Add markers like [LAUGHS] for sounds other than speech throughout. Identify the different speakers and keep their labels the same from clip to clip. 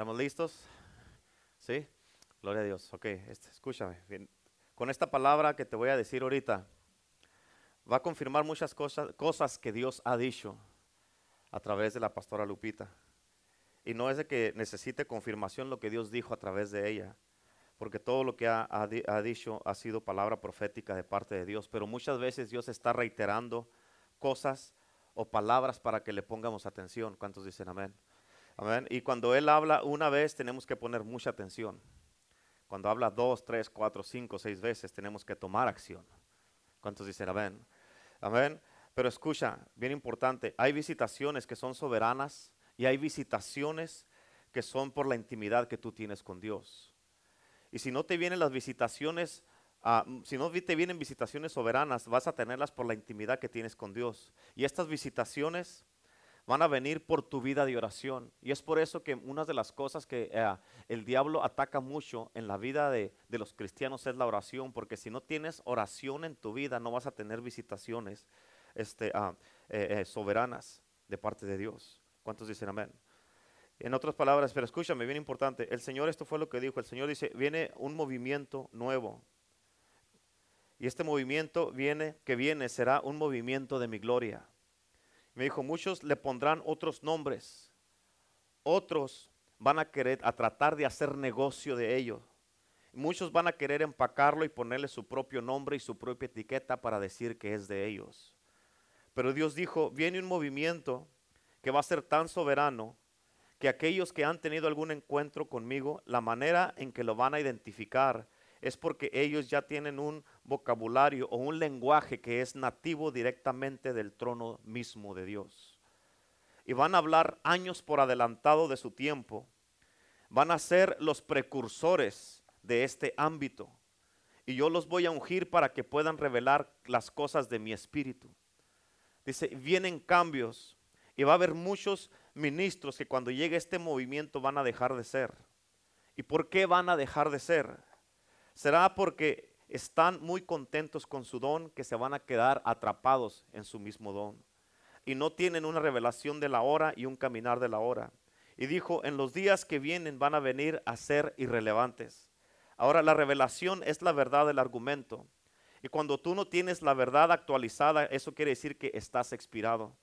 Speaker 1: ¿Estamos listos? ¿Sí? Gloria a Dios. Ok, este, escúchame. Bien. Con esta palabra que te voy a decir ahorita, va a confirmar muchas cosas, cosas que Dios ha dicho a través de la pastora Lupita. Y no es de que necesite confirmación lo que Dios dijo a través de ella, porque todo lo que ha, ha di- ha dicho ha sido palabra profética de parte de Dios, pero muchas veces Dios está reiterando cosas o palabras para que le pongamos atención. ¿Cuántos dicen amén? Y cuando Él habla una vez, tenemos que poner mucha atención. Cuando habla dos, tres, cuatro, cinco, seis veces, tenemos que tomar acción. ¿Cuántos dicen amén? Amén. Pero escucha, bien importante, hay visitaciones que son soberanas y hay visitaciones que son por la intimidad que tú tienes con Dios. Y si no te vienen las visitaciones, ah, si no te vienen visitaciones soberanas, vas a tenerlas por la intimidad que tienes con Dios. Y estas visitaciones van a venir por tu vida de oración. Y es por eso que una de las cosas que eh, el diablo ataca mucho en la vida de, de los cristianos es la oración, porque si no tienes oración en tu vida, no vas a tener visitaciones este, ah, eh, eh, soberanas de parte de Dios. ¿Cuántos dicen amén? En otras palabras, pero escúchame, bien importante, el Señor, esto fue lo que dijo, el Señor dice, viene un movimiento nuevo. Y este movimiento viene, que viene, será un movimiento de mi gloria. Me dijo, muchos le pondrán otros nombres. Otros van a querer, a tratar de hacer negocio de ello. Muchos van a querer empacarlo y ponerle su propio nombre y su propia etiqueta para decir que es de ellos. Pero Dios dijo, viene un movimiento que va a ser tan soberano que aquellos que han tenido algún encuentro conmigo, la manera en que lo van a identificar es porque ellos ya tienen un vocabulario o un lenguaje que es nativo directamente del trono mismo de Dios. Y van a hablar años por adelantado de su tiempo. Van a ser los precursores de este ámbito. Y yo los voy a ungir para que puedan revelar las cosas de mi espíritu. Dice, vienen cambios y va a haber muchos ministros que cuando llegue este movimiento van a dejar de ser. ¿Y por qué van a dejar de ser? Será porque están muy contentos con su don que se van a quedar atrapados en su mismo don. Y no tienen una revelación de la hora y un caminar de la hora. Y dijo, en los días que vienen van a venir a ser irrelevantes. Ahora la revelación es la verdad del argumento. Y cuando tú no tienes la verdad actualizada, eso quiere decir que estás expirado.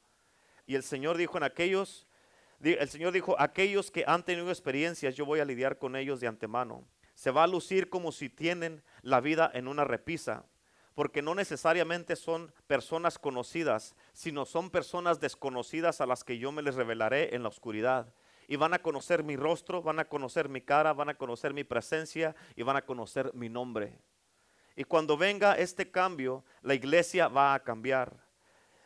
Speaker 1: Y el Señor dijo en aquellos, el Señor dijo, aquellos que han tenido experiencias, yo voy a lidiar con ellos de antemano. Se va a lucir como si tienen la vida en una repisa, porque no necesariamente son personas conocidas, sino son personas desconocidas a las que yo me les revelaré en la oscuridad. Y van a conocer mi rostro, van a conocer mi cara, van a conocer mi presencia y van a conocer mi nombre. Y cuando venga este cambio, la iglesia va a cambiar.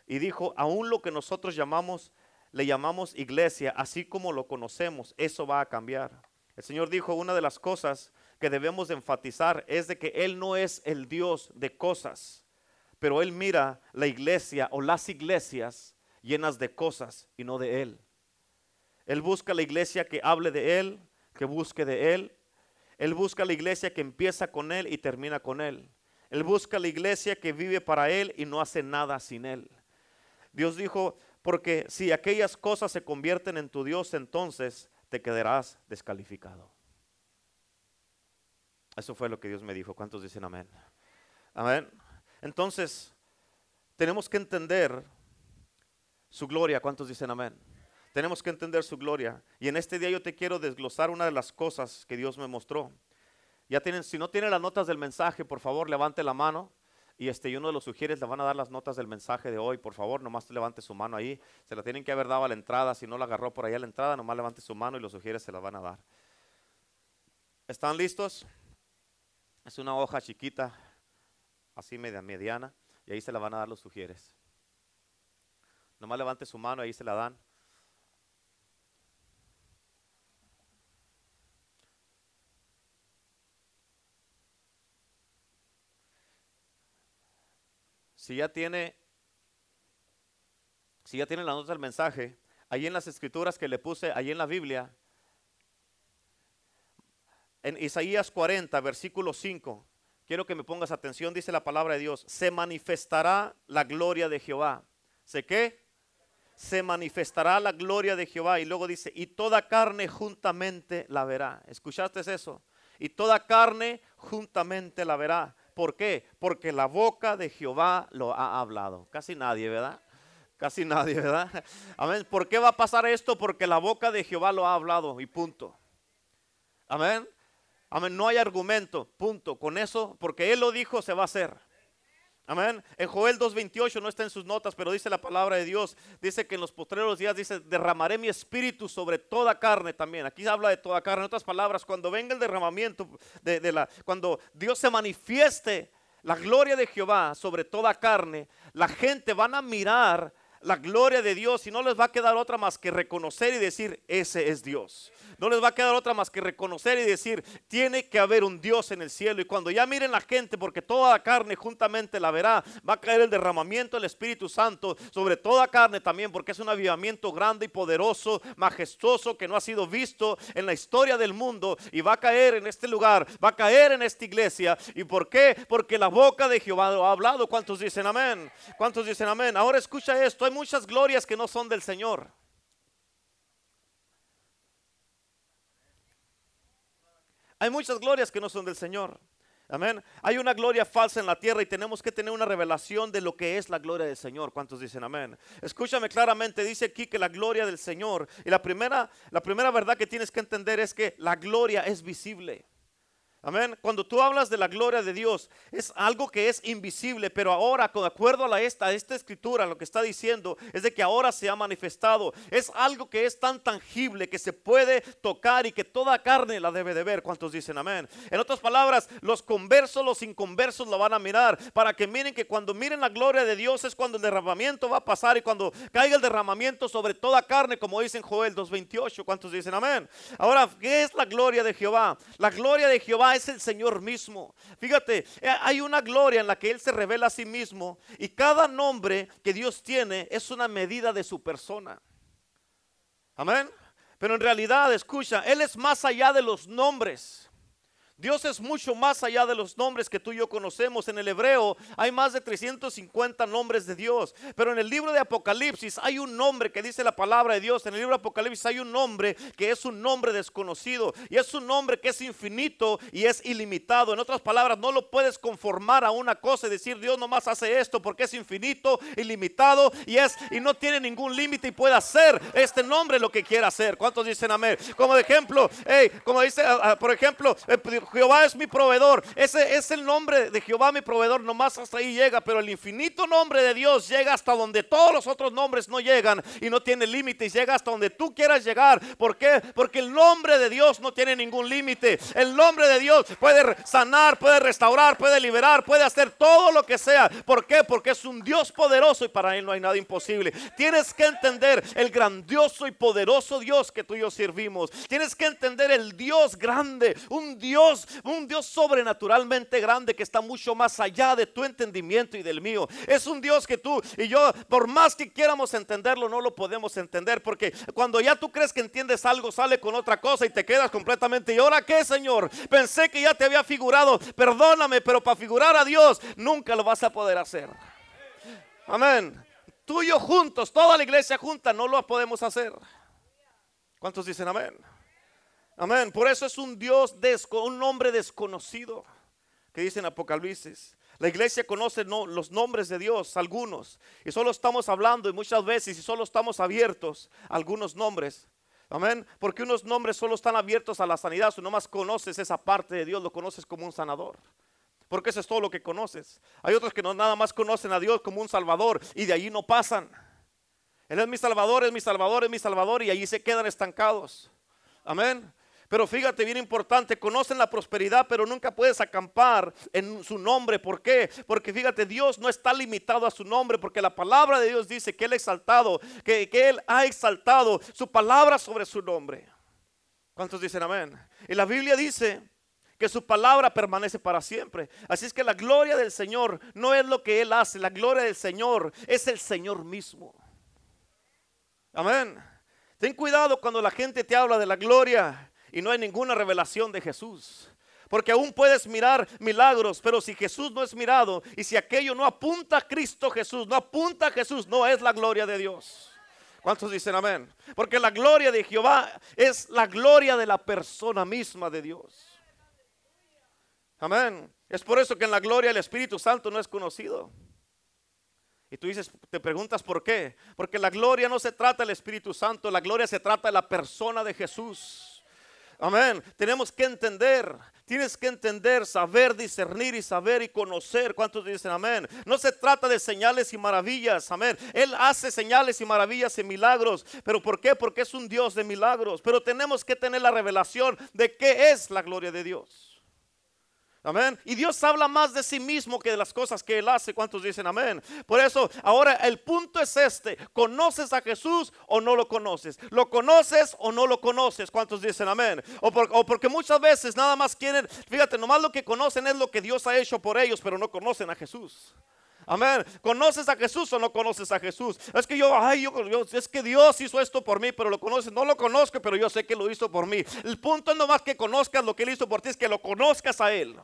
Speaker 1: Y dijo, aún lo que nosotros llamamos, le llamamos iglesia, así como lo conocemos, eso va a cambiar. El Señor dijo, una de las cosas que debemos de enfatizar es de que Él no es el Dios de cosas, pero Él mira la iglesia o las iglesias llenas de cosas y no de Él. Él busca la iglesia que hable de Él, que busque de Él. Él busca la iglesia que empieza con Él y termina con Él. Él busca la iglesia que vive para Él y no hace nada sin Él. Dios dijo, porque si aquellas cosas se convierten en tu Dios, entonces te quedarás descalificado. Eso fue lo que Dios me dijo. ¿Cuántos dicen amén? Amén. Entonces, tenemos que entender su gloria. ¿Cuántos dicen amén? Tenemos que entender su gloria. Y en este día yo te quiero desglosar una de las cosas que Dios me mostró. Ya tienen, si no tienen las notas del mensaje, por favor, levante la mano. Y este, y uno de los sugieres le van a dar las notas del mensaje de hoy. Por favor, nomás levante su mano ahí. Se la tienen que haber dado a la entrada. Si no la agarró por ahí a la entrada, nomás levante su mano y los sugieres se la van a dar. ¿Están listos? Es una hoja chiquita, así media mediana, y ahí se la van a dar los sugieres. Nomás levante su mano, ahí se la dan. Si ya tiene, si ya tiene la nota del mensaje, ahí en las escrituras que le puse, ahí en la Biblia, en Isaías 40, versículo 5, quiero que me pongas atención, dice la palabra de Dios, se manifestará la gloria de Jehová. ¿Sé qué? se manifestará la gloria de Jehová. Y luego dice, y toda carne juntamente la verá. ¿Escuchaste eso? Y toda carne juntamente la verá. ¿Por qué? Porque la boca de Jehová lo ha hablado. Casi nadie, ¿verdad? Casi nadie, ¿verdad? Amén. ¿Por qué va a pasar esto? Porque la boca de Jehová lo ha hablado y punto. Amén. Amén. No hay argumento, punto. Con eso, porque Él lo dijo, se va a hacer. Amén. En Joel 2.28 no está en sus notas, pero dice la palabra de Dios. Dice que en los postreros días dice, derramaré mi espíritu sobre toda carne también. Aquí habla de toda carne. En otras palabras, cuando venga el derramamiento, de, la, cuando Dios se manifieste la gloria de Jehová sobre toda carne, la gente van a mirar la gloria de Dios y no les va a quedar otra más que reconocer y decir, ese es Dios no les va a quedar otra más que reconocer y decir, tiene que haber un Dios en el cielo. Y cuando ya miren la gente, porque toda la carne juntamente la verá, va a caer el derramamiento del Espíritu Santo sobre toda carne también, porque es un avivamiento grande y poderoso, majestuoso, que no ha sido visto en la historia del mundo. Y va a caer en este lugar, va a caer en esta iglesia. ¿Y por qué? Porque la boca de Jehová lo ha hablado. ¿Cuántos dicen amén? ¿Cuántos dicen amén? Ahora escucha esto, hay muchas glorias que no son del Señor. Hay muchas glorias que no son del Señor. Amén. Hay una gloria falsa en la tierra y tenemos que tener una revelación de lo que es la gloria del Señor. ¿Cuántos dicen amén? Escúchame claramente, dice aquí que la gloria del Señor y la primera la primera verdad que tienes que entender es que la gloria es visible. Amén. Cuando tú hablas de la gloria de Dios, es algo que es invisible, pero ahora, con acuerdo a, la esta, esta escritura, lo que está diciendo es de que ahora se ha manifestado. Es algo que es tan tangible que se puede tocar y que toda carne la debe de ver. ¿Cuántos dicen amén? En otras palabras, los conversos, los inconversos lo van a mirar para que miren que cuando miren la gloria de Dios es cuando el derramamiento va a pasar y cuando caiga el derramamiento sobre toda carne, como dice en Joel 2.28. ¿Cuántos dicen amén? Ahora, ¿qué es la gloria de Jehová? La gloria de Jehová es el Señor mismo. Fíjate, eh, hay una gloria en la que Él se revela a sí mismo y cada nombre que Dios tiene es una medida de su persona. Amén. Pero en realidad, escucha, Él es más allá de los nombres. Dios es mucho más allá de los nombres que tú y yo conocemos. En el hebreo hay más de 350 nombres de Dios. Pero en el libro de Apocalipsis hay un nombre que dice la palabra de Dios. En el libro de Apocalipsis hay un nombre que es un nombre desconocido. Y es un nombre que es infinito y es ilimitado. En otras palabras, no lo puedes conformar a una cosa y decir Dios nomás hace esto porque es infinito, ilimitado y es y no tiene ningún límite y puede hacer este nombre lo que quiera hacer. ¿Cuántos dicen amén? Como de ejemplo, como dice, ah, ah, por ejemplo, eh, Jehová es mi proveedor. Ese es el nombre de Jehová mi proveedor. Nomás hasta ahí llega. Pero el infinito nombre de Dios llega hasta donde todos los otros nombres no llegan. Y no tiene límites. Llega hasta donde tú quieras llegar. ¿Por qué? Porque el nombre de Dios no tiene ningún límite. El nombre de Dios puede sanar, puede restaurar, puede liberar, puede hacer todo lo que sea. ¿Por qué? Porque es un Dios poderoso y para Él no hay nada imposible. Tienes que entender el grandioso y poderoso Dios que tú y yo servimos. Tienes que entender el Dios grande, un Dios un Dios sobrenaturalmente grande que está mucho más allá de tu entendimiento y del mío. Es un Dios que tú y yo, por más que quieramos entenderlo, no lo podemos entender porque cuando ya tú crees que entiendes algo, sale con otra cosa y te quedas completamente. ¿Y ahora qué, Señor? Pensé que ya te había figurado. Perdóname, pero para figurar a Dios nunca lo vas a poder hacer. Amén. Tú y yo juntos, toda la iglesia junta, no lo podemos hacer. ¿Cuántos dicen amén? Amén. Por eso es un Dios, un nombre desconocido que dice en Apocalipsis. La iglesia conoce los nombres de Dios, algunos, y solo estamos hablando y muchas veces y solo estamos abiertos a algunos nombres. Amén. Porque unos nombres solo están abiertos a la sanidad. Si no más conoces esa parte de Dios, lo conoces como un sanador. Porque eso es todo lo que conoces. Hay otros que no nada más conocen a Dios como un salvador y de allí no pasan. Él es mi salvador, es mi salvador, es mi salvador y allí se quedan estancados. Amén. Pero fíjate, bien importante, conocen la prosperidad, pero nunca puedes acampar en su nombre. ¿Por qué? Porque fíjate, Dios no está limitado a su nombre, porque la palabra de Dios dice que Él ha exaltado, que, que Él ha exaltado su palabra sobre su nombre. ¿Cuántos dicen amén? Y la Biblia dice que su palabra permanece para siempre. Así es que la gloria del Señor no es lo que Él hace, la gloria del Señor es el Señor mismo. Amén. Ten cuidado cuando la gente te habla de la gloria y no hay ninguna revelación de Jesús. Porque aún puedes mirar milagros, pero si Jesús no es mirado y si aquello no apunta a Cristo Jesús, no apunta a Jesús, no es la gloria de Dios. ¿Cuántos dicen amén? Porque la gloria de Jehová es la gloria de la persona misma de Dios. Amén. Es por eso que en la gloria el Espíritu Santo no es conocido. Y tú dices, te preguntas por qué. Porque la gloria no se trata del Espíritu Santo, la gloria se trata de la persona de Jesús. Amén. Tenemos que entender, tienes que entender, saber, discernir y saber y conocer. ¿Cuántos dicen amén? No se trata de señales y maravillas, amén. Él hace señales y maravillas y milagros. ¿Pero por qué? Porque es un Dios de milagros. Pero tenemos que tener la revelación de qué es la gloria de Dios. Amén. Y Dios habla más de sí mismo que de las cosas que Él hace. ¿Cuántos dicen amén? Por eso, ahora el punto es este. ¿Conoces a Jesús o no lo conoces? ¿Lo conoces o no lo conoces? ¿Cuántos dicen amén? O, o porque muchas veces nada más quieren, fíjate, nomás lo que conocen es lo que Dios ha hecho por ellos, pero no conocen a Jesús. Amén. ¿Conoces a Jesús o no conoces a Jesús? Es que yo, ay, yo, es que Dios hizo esto por mí, pero lo conoces. No lo conozco, pero yo sé que lo hizo por mí. El punto no más que conozcas lo que Él hizo por ti, es que lo conozcas a Él.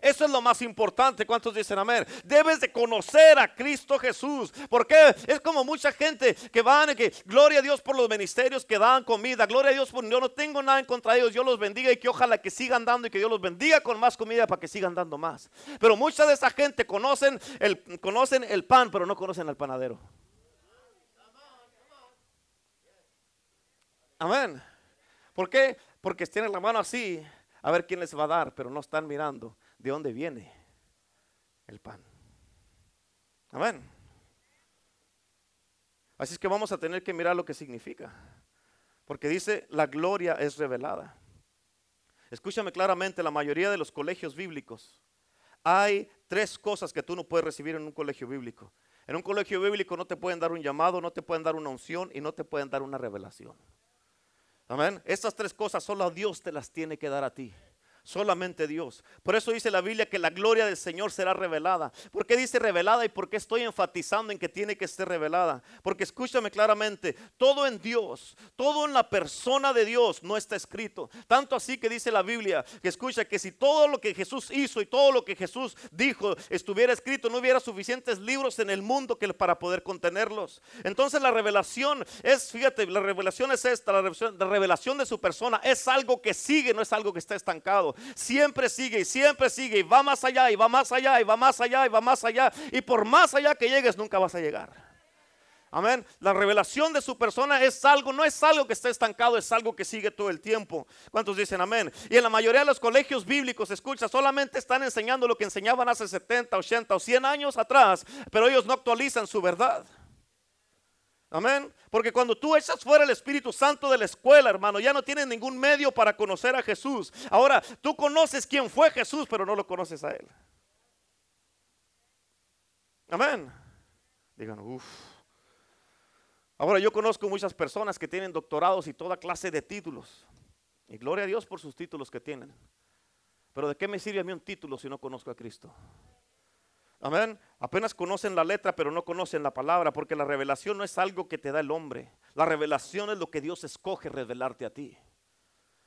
Speaker 1: Eso es lo más importante. ¿Cuántos dicen amén? Debes de conocer a Cristo Jesús. Porque es como mucha gente que van y que gloria a Dios por los ministerios que dan comida. Gloria a Dios por yo no tengo nada en contra de ellos. Yo los bendiga y que ojalá que sigan dando y que Dios los bendiga con más comida para que sigan dando más. Pero mucha de esa gente conocen el, conocen el pan, pero no conocen al panadero. Amén. ¿Por qué? Porque tienen la mano así a ver quién les va a dar, pero no están mirando de dónde viene el pan. Amén. Así es que vamos a tener que mirar lo que significa. Porque dice, la gloria es revelada. Escúchame claramente, la mayoría de los colegios bíblicos, hay tres cosas que tú no puedes recibir en un colegio bíblico. En un colegio bíblico no te pueden dar un llamado, no te pueden dar una unción y no te pueden dar una revelación. Amén. Estas tres cosas solo Dios te las tiene que dar a ti. Solamente Dios. Por eso dice la Biblia que la gloria del Señor será revelada. ¿Por qué dice revelada y por qué estoy enfatizando en que tiene que ser revelada? Porque escúchame claramente, todo en Dios, todo en la persona de Dios no está escrito. Tanto así que dice la Biblia, que escucha que si todo lo que Jesús hizo y todo lo que Jesús dijo estuviera escrito, no hubiera suficientes libros en el mundo para poder contenerlos. Entonces la revelación es, fíjate, la revelación es esta, la revelación de su persona es algo que sigue, no es algo que está estancado. Siempre sigue y siempre sigue y va más allá y va más allá y va más allá y va más allá. Y por más allá que llegues nunca vas a llegar. Amén. La revelación de su persona es algo, no es algo que está estancado, es algo que sigue todo el tiempo. ¿Cuántos dicen amén? Y en la mayoría de los colegios bíblicos, escucha, solamente están enseñando lo que enseñaban hace 70, 80 o 100 años atrás, pero ellos no actualizan su verdad. Amén. Porque cuando tú echas fuera el Espíritu Santo de la escuela, hermano, ya no tienes ningún medio para conocer a Jesús. Ahora, tú conoces quién fue Jesús, pero no lo conoces a Él. Amén. Digan, uff. Ahora, yo conozco muchas personas que tienen doctorados y toda clase de títulos. Y gloria a Dios por sus títulos que tienen. Pero ¿de qué me sirve a mí un título si no conozco a Cristo? Amén. Apenas conocen la letra, pero no conocen la palabra, porque la revelación no es algo que te da el hombre. La revelación es lo que Dios escoge revelarte a ti.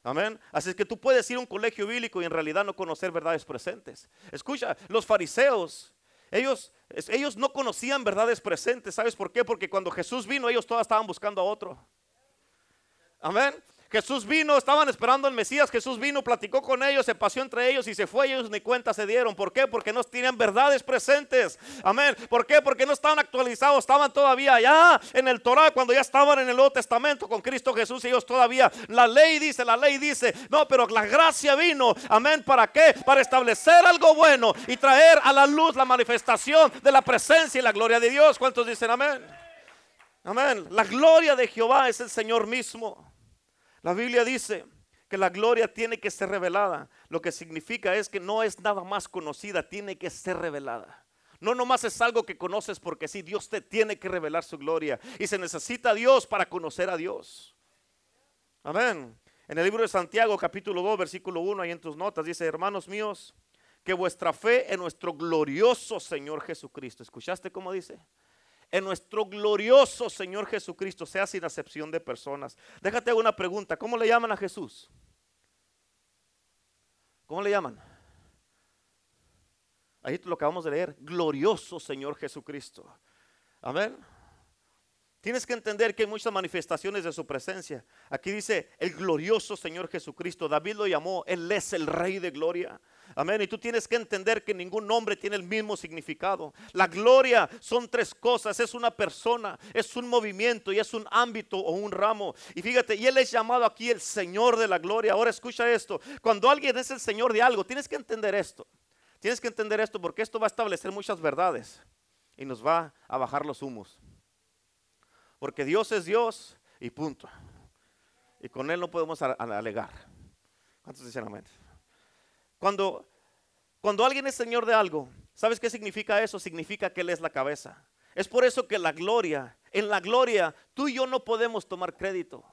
Speaker 1: Amén. Así es que tú puedes ir a un colegio bíblico y en realidad no conocer verdades presentes. Escucha, los fariseos, ellos, ellos no conocían verdades presentes. ¿Sabes por qué? Porque cuando Jesús vino, ellos todos estaban buscando a otro. Amén. Jesús vino, estaban esperando al Mesías, Jesús vino, platicó con ellos, se paseó entre ellos y se fue, ellos ni cuenta se dieron. ¿Por qué? Porque no tenían verdades presentes. Amén. ¿Por qué? Porque no estaban actualizados, estaban todavía allá en el Torah, cuando ya estaban en el Nuevo Testamento con Cristo Jesús, ellos todavía, la ley dice, la ley dice, no, pero la gracia vino, amén, ¿para qué? Para establecer algo bueno y traer a la luz la manifestación de la presencia y la gloria de Dios. ¿Cuántos dicen amén? Amén. La gloria de Jehová es el Señor mismo. La Biblia dice que la gloria tiene que ser revelada. Lo que significa es que no es nada más conocida, tiene que ser revelada. No nomás es algo que conoces porque sí, Dios te tiene que revelar su gloria. Y se necesita Dios para conocer a Dios. Amén. En el libro de Santiago, capítulo 2, versículo 1, ahí en tus notas, dice, hermanos míos, que vuestra fe en nuestro glorioso Señor Jesucristo. ¿Escuchaste cómo dice? En nuestro glorioso Señor Jesucristo, sea sin acepción de personas. Déjate una pregunta, ¿cómo le llaman a Jesús? ¿Cómo le llaman? Ahí lo acabamos de leer, glorioso Señor Jesucristo. Amén. Tienes que entender que hay muchas manifestaciones de su presencia. Aquí dice el glorioso Señor Jesucristo. David lo llamó, Él es el Rey de Gloria. Amén. Y tú tienes que entender que ningún nombre tiene el mismo significado. La gloria son tres cosas. Es una persona, es un movimiento y es un ámbito o un ramo. Y fíjate, y Él es llamado aquí el Señor de la gloria. Ahora escucha esto. Cuando alguien es el Señor de algo, tienes que entender esto. Tienes que entender esto porque esto va a establecer muchas verdades y nos va a bajar los humos. Porque Dios es Dios y punto. Y con Él no podemos alegar. ¿Cuántos dicen amén? Cuando, cuando alguien es Señor de algo, ¿sabes qué significa eso? Significa que Él es la cabeza. Es por eso que la gloria, en la gloria, tú y yo no podemos tomar crédito.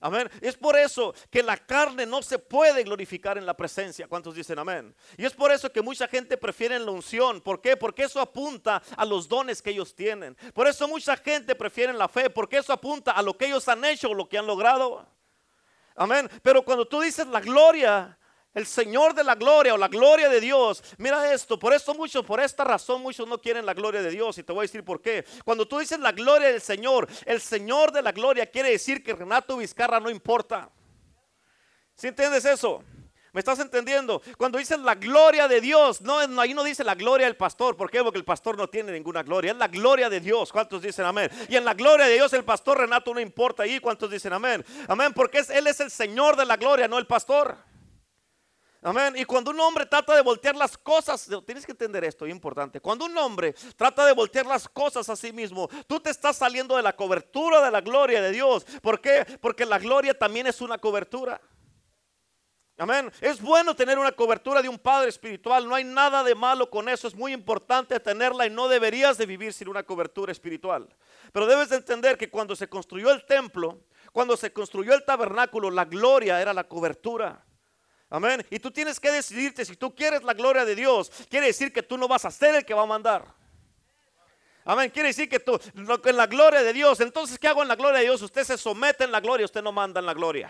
Speaker 1: Amén. Es por eso que la carne no se puede glorificar en la presencia. ¿Cuántos dicen amén? Y es por eso que mucha gente prefiere la unción. ¿Por qué? Porque eso apunta a los dones que ellos tienen. Por eso mucha gente prefiere la fe. Porque eso apunta a lo que ellos han hecho o lo que han logrado. Amén. Pero cuando tú dices la gloria, el Señor de la gloria o la gloria de Dios. Mira esto, por eso muchos, por esta razón muchos no quieren la gloria de Dios y te voy a decir por qué. Cuando tú dices la gloria del Señor, el Señor de la gloria quiere decir que Renato Vizcarra no importa. ¿Sí entiendes eso? ¿Me estás entendiendo? Cuando dices la gloria de Dios, ahí no dice la gloria del pastor. ¿Por qué? Porque el pastor no tiene ninguna gloria. Es la gloria de Dios. ¿Cuántos dicen amén? Y en la gloria de Dios el pastor Renato no importa ahí. ¿Cuántos dicen amén? Amén, porque Él es el Señor de la gloria, no el pastor. Amén. Y cuando un hombre trata de voltear las cosas, tienes que entender esto, es importante. Cuando un hombre trata de voltear las cosas a sí mismo, tú te estás saliendo de la cobertura de la gloria de Dios. ¿Por qué? Porque la gloria también es una cobertura. Amén. Es bueno tener una cobertura de un padre espiritual. No hay nada de malo con eso. Es muy importante tenerla y no deberías de vivir sin una cobertura espiritual. Pero debes de entender que cuando se construyó el templo, cuando se construyó el tabernáculo, la gloria era la cobertura. Amén. Y tú tienes que decidirte si tú quieres la gloria de Dios. Quiere decir que tú no vas a ser el que va a mandar. Amén. Quiere decir que tú, en la gloria de Dios. Entonces, ¿qué hago en la gloria de Dios? Usted se somete en la gloria, usted no manda en la gloria.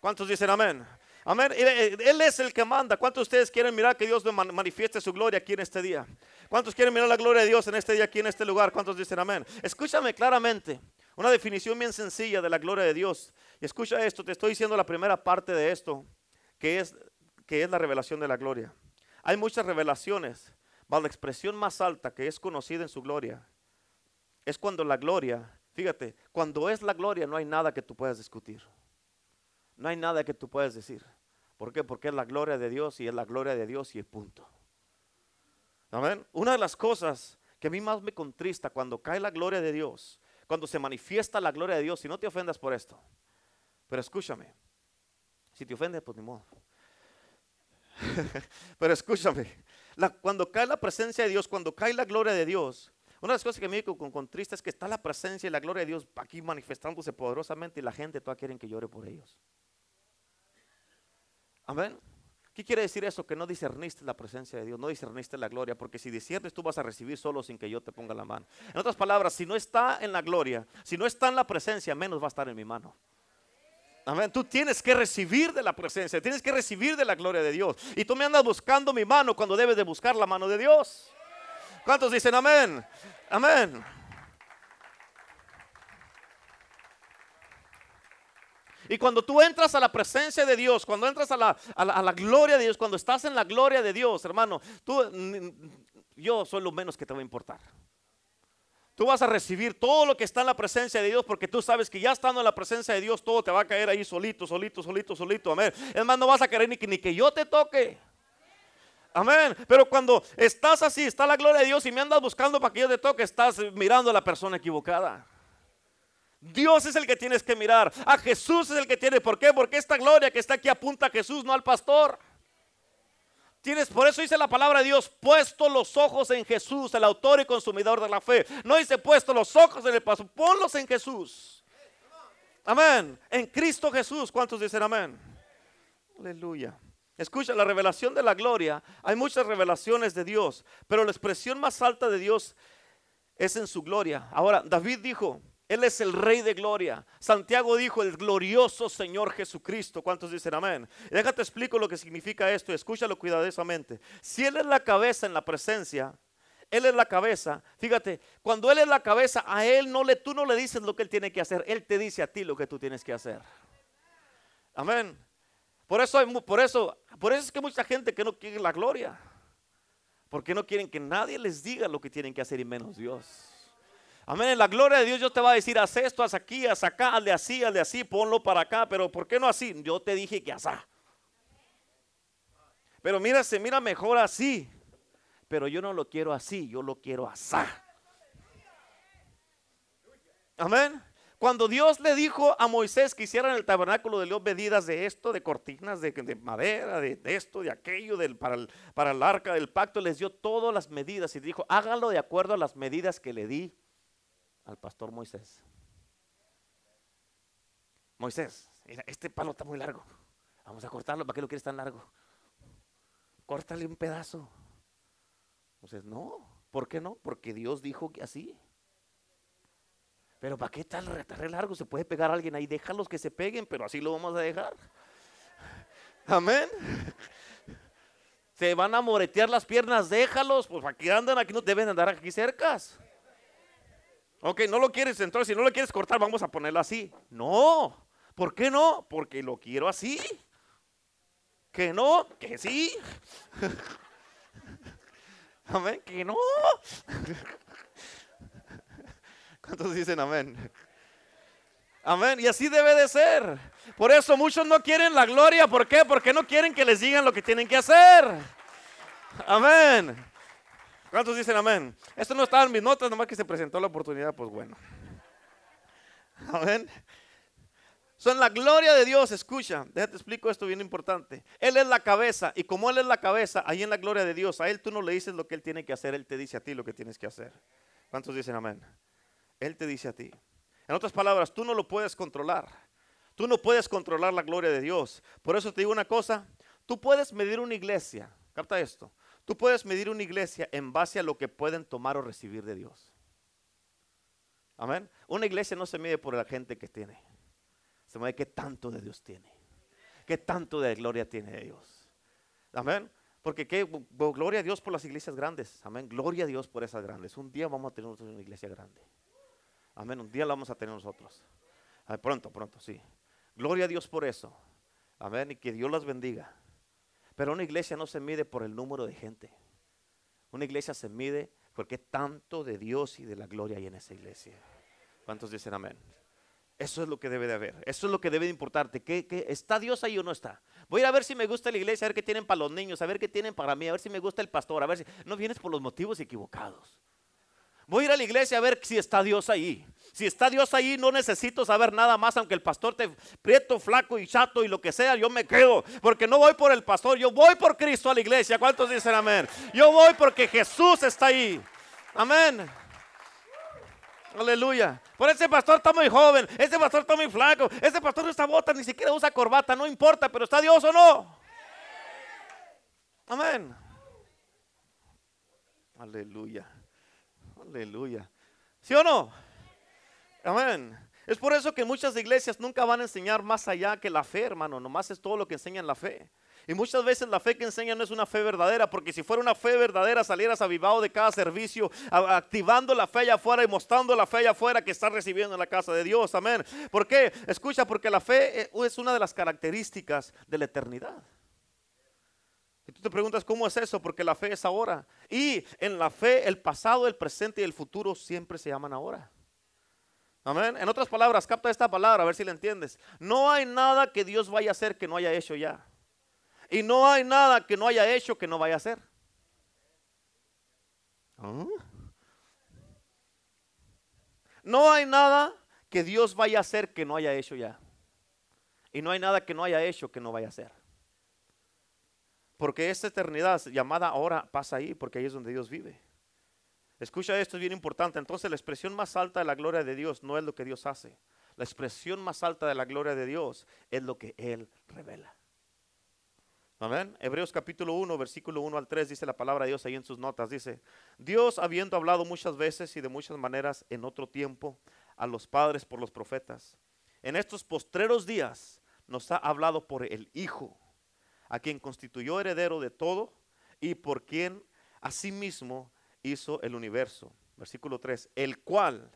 Speaker 1: ¿Cuántos dicen amén? Amén. Él es el que manda. ¿Cuántos de ustedes quieren mirar que Dios manifieste su gloria aquí en este día? ¿Cuántos quieren mirar la gloria de Dios en este día, aquí en este lugar? ¿Cuántos dicen amén? Escúchame claramente. Una definición bien sencilla de la gloria de Dios. Y escucha esto, te estoy diciendo la primera parte de esto que es, que es la revelación de la gloria. Hay muchas revelaciones, pero la expresión más alta que es conocida en su gloria es cuando la gloria, fíjate, cuando es la gloria no hay nada que tú puedas discutir. No hay nada que tú puedas decir. ¿Por qué? Porque es la gloria de Dios y es la gloria de Dios y el punto. Amén. Una de las cosas que a mí más me contrista cuando cae la gloria de Dios, cuando se manifiesta la gloria de Dios, y no te ofendas por esto, pero escúchame, si te ofende, pues ni modo. [LAUGHS] Pero escúchame, cuando cae la presencia de Dios, cuando cae la gloria de Dios, una de las cosas que me digo con, triste es que está la presencia y la gloria de Dios aquí manifestándose poderosamente y la gente toda quieren que llore por ellos. Amén. ¿Qué quiere decir eso? Que no discerniste la presencia de Dios, no discerniste la gloria, porque si discernes tú vas a recibir solo sin que yo te ponga la mano. En otras palabras, si no está en la gloria, si no está en la presencia, menos va a estar en mi mano. Amén. Tú tienes que recibir de la presencia, tienes que recibir de la gloria de Dios. Y tú me andas buscando mi mano cuando debes de buscar la mano de Dios. ¿Cuántos dicen amén? Amén. Y cuando tú entras a la presencia de Dios, cuando entras a la, a la, gloria de Dios, cuando estás en la gloria de Dios, hermano, tú, yo soy lo menos que te va a importar. Tú vas a recibir todo lo que está en la presencia de Dios porque tú sabes que ya estando en la presencia de Dios todo te va a caer ahí solito, solito, solito, solito. Amén. Es más, no vas a querer ni que, ni que yo te toque. Amén. Pero cuando estás así, está la gloria de Dios y me andas buscando para que yo te toque, estás mirando a la persona equivocada. Dios es el que tienes que mirar. A Jesús es el que tiene. ¿Por qué? Porque esta gloria que está aquí apunta a Jesús, no al pastor. Tienes, por eso dice la palabra de Dios, puesto los ojos en Jesús, el autor y consumidor de la fe. No dice puesto los ojos en el paso, ponlos en Jesús. Amén. En Cristo Jesús. ¿Cuántos dicen amén? Aleluya. Escucha, la revelación de la gloria. Hay muchas revelaciones de Dios, pero la expresión más alta de Dios es en su gloria. Ahora, David dijo, él es el Rey de Gloria. Santiago dijo, el glorioso Señor Jesucristo. ¿Cuántos dicen amén? déjate explico lo que significa esto. Escúchalo cuidadosamente. Si Él es la cabeza en la presencia, Él es la cabeza. Fíjate, cuando Él es la cabeza, a Él no le, tú no le dices lo que Él tiene que hacer. Él te dice a ti lo que tú tienes que hacer. Amén. Por eso, por eso, por eso es que mucha gente que no quiere la gloria. Porque no quieren que nadie les diga lo que tienen que hacer y menos Dios. Amén. La gloria de Dios Dios te va a decir, haz esto, haz aquí, haz acá, hazle así, hazle así, ponlo para acá. Pero ¿por qué no así? Yo te dije que asá. Pero mira, se mira mejor así. Pero yo no lo quiero así, yo lo quiero asá. Amén. Cuando Dios le dijo a Moisés que hiciera en el tabernáculo de Dios medidas de esto, de cortinas, de, madera, de, esto, de aquello, del, para, el, para el arca del pacto, les dio todas las medidas y dijo, hágalo de acuerdo a las medidas que le di al pastor Moisés. Moisés, este palo está muy largo. Vamos a cortarlo, ¿para qué lo quieres tan largo? Córtale un pedazo. Moisés, no, ¿por qué no? Porque Dios dijo que así. Pero ¿para qué tal re largo? Se puede pegar a alguien ahí. Déjalos que se peguen, pero así lo vamos a dejar. Amén. Se van a moretear las piernas, déjalos. Pues aquí andan, aquí no deben andar aquí cercas. Ok, no lo quieres, entonces si no lo quieres cortar, vamos a ponerlo así. No, ¿por qué no? Porque lo quiero así. Que no, que sí. [LAUGHS] Amén, que no. [LAUGHS] ¿Cuántos dicen amén? Amén. Y así debe de ser. Por eso muchos no quieren la gloria. ¿Por qué? Porque no quieren que les digan lo que tienen que hacer. Amén. ¿Cuántos dicen amén? Esto no estaba en mis notas, nomás que se presentó la oportunidad, pues bueno. [LAUGHS] Amén. Son la gloria de Dios, escucha, déjate explico esto bien importante. Él es la cabeza y como Él es la cabeza, ahí en la gloria de Dios, a Él tú no le dices lo que Él tiene que hacer, Él te dice a ti lo que tienes que hacer. ¿Cuántos dicen amén? Él te dice a ti. En otras palabras, tú no lo puedes controlar. Tú no puedes controlar la gloria de Dios. Por eso te digo una cosa, tú puedes medir una iglesia, capta esto, tú puedes medir una iglesia en base a lo que pueden tomar o recibir de Dios. Amén. Una iglesia no se mide por la gente que tiene, se mide qué tanto de Dios tiene, qué tanto de gloria tiene de Dios. Amén. Porque qué, gloria a Dios por las iglesias grandes. Amén. Gloria a Dios por esas grandes. Un día vamos a tener una iglesia grande. Amén. Un día la vamos a tener nosotros. pronto, pronto, sí. Gloria a Dios por eso. Amén. Y que Dios las bendiga. Pero una iglesia no se mide por el número de gente. Una iglesia se mide porque tanto de Dios y de la gloria hay en esa iglesia. ¿Cuántos dicen amén? Eso es lo que debe de haber. Eso es lo que debe de importarte. ¿Qué, está Dios ahí o no está? Voy a ir a ver si me gusta la iglesia, a ver qué tienen para los niños, a ver qué tienen para mí, a ver si me gusta el pastor, a ver si... No vienes por los motivos equivocados. Voy a ir a la iglesia a ver si está Dios ahí. Si está Dios ahí, no necesito saber nada más, aunque el pastor te prieto, flaco y chato y lo que sea, yo me quedo. Porque no voy por el pastor, yo voy por Cristo a la iglesia. ¿Cuántos dicen amén? Yo voy porque Jesús está ahí. Amén. Aleluya. Por ese pastor está muy joven, ese pastor está muy flaco, ese pastor no está bota, ni siquiera usa corbata, no importa, pero está Dios o no. Amén. Aleluya. Aleluya. ¿Sí o no? Amén. Es por eso que muchas iglesias nunca van a enseñar más allá que la fe, hermano. Nomás es todo lo que enseñan la fe. Y muchas veces la fe que enseñan no es una fe verdadera, porque si fuera una fe verdadera salieras avivado de cada servicio, activando la fe allá afuera y mostrando la fe allá afuera que estás recibiendo en la casa de Dios. Amén. ¿Por qué? Escucha, porque la fe eh, es una de las características de la eternidad. Y tú te preguntas, ¿cómo es eso? Porque la fe es ahora. Y en la fe el pasado, el presente y el futuro siempre se llaman ahora. Amén. En otras palabras, capta esta palabra, a ver si la entiendes. No hay nada que Dios vaya a hacer que no haya hecho ya. Y no hay nada que no haya hecho que no vaya a hacer. ¿Ah? No hay nada que Dios vaya a hacer que no haya hecho ya. Y no hay nada que no haya hecho que no vaya a hacer. Porque esta eternidad llamada ahora pasa ahí, porque ahí es donde Dios vive. Escucha esto, es bien importante. Entonces la expresión más alta de la gloria de Dios no es lo que Dios hace. La expresión más alta de la gloria de Dios es lo que Él revela. Amén. Hebreos capítulo 1, versículo 1 al 3 dice la palabra de Dios ahí en sus notas. Dice, Dios habiendo hablado muchas veces y de muchas maneras en otro tiempo a los padres por los profetas, en estos postreros días nos ha hablado por el Hijo a quien constituyó heredero de todo y por quien asimismo hizo el universo. Versículo 3. El cual,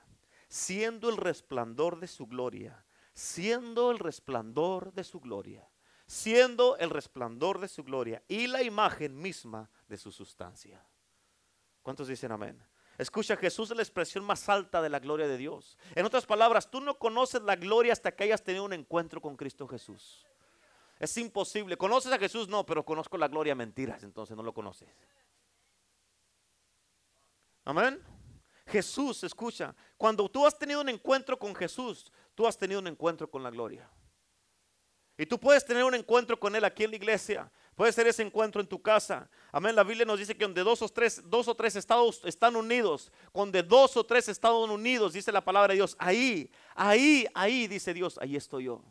Speaker 1: siendo el resplandor de su gloria, siendo el resplandor de su gloria, siendo el resplandor de su gloria y la imagen misma de su sustancia. ¿Cuántos dicen amén? Escucha, Jesús es la expresión más alta de la gloria de Dios. En otras palabras, tú no conoces la gloria hasta que hayas tenido un encuentro con Cristo Jesús. Es imposible. ¿Conoces a Jesús? No, pero conozco la gloria mentiras, entonces no lo conoces. Amén. Jesús, escucha, cuando tú has tenido un encuentro con Jesús, tú has tenido un encuentro con la gloria. Y tú puedes tener un encuentro con Él aquí en la iglesia. Puede ser ese encuentro en tu casa. Amén. La Biblia nos dice que donde dos o tres, dos o tres estados están unidos, donde dos o tres estados unidos, dice la palabra de Dios, ahí, ahí, ahí, dice Dios, ahí estoy yo.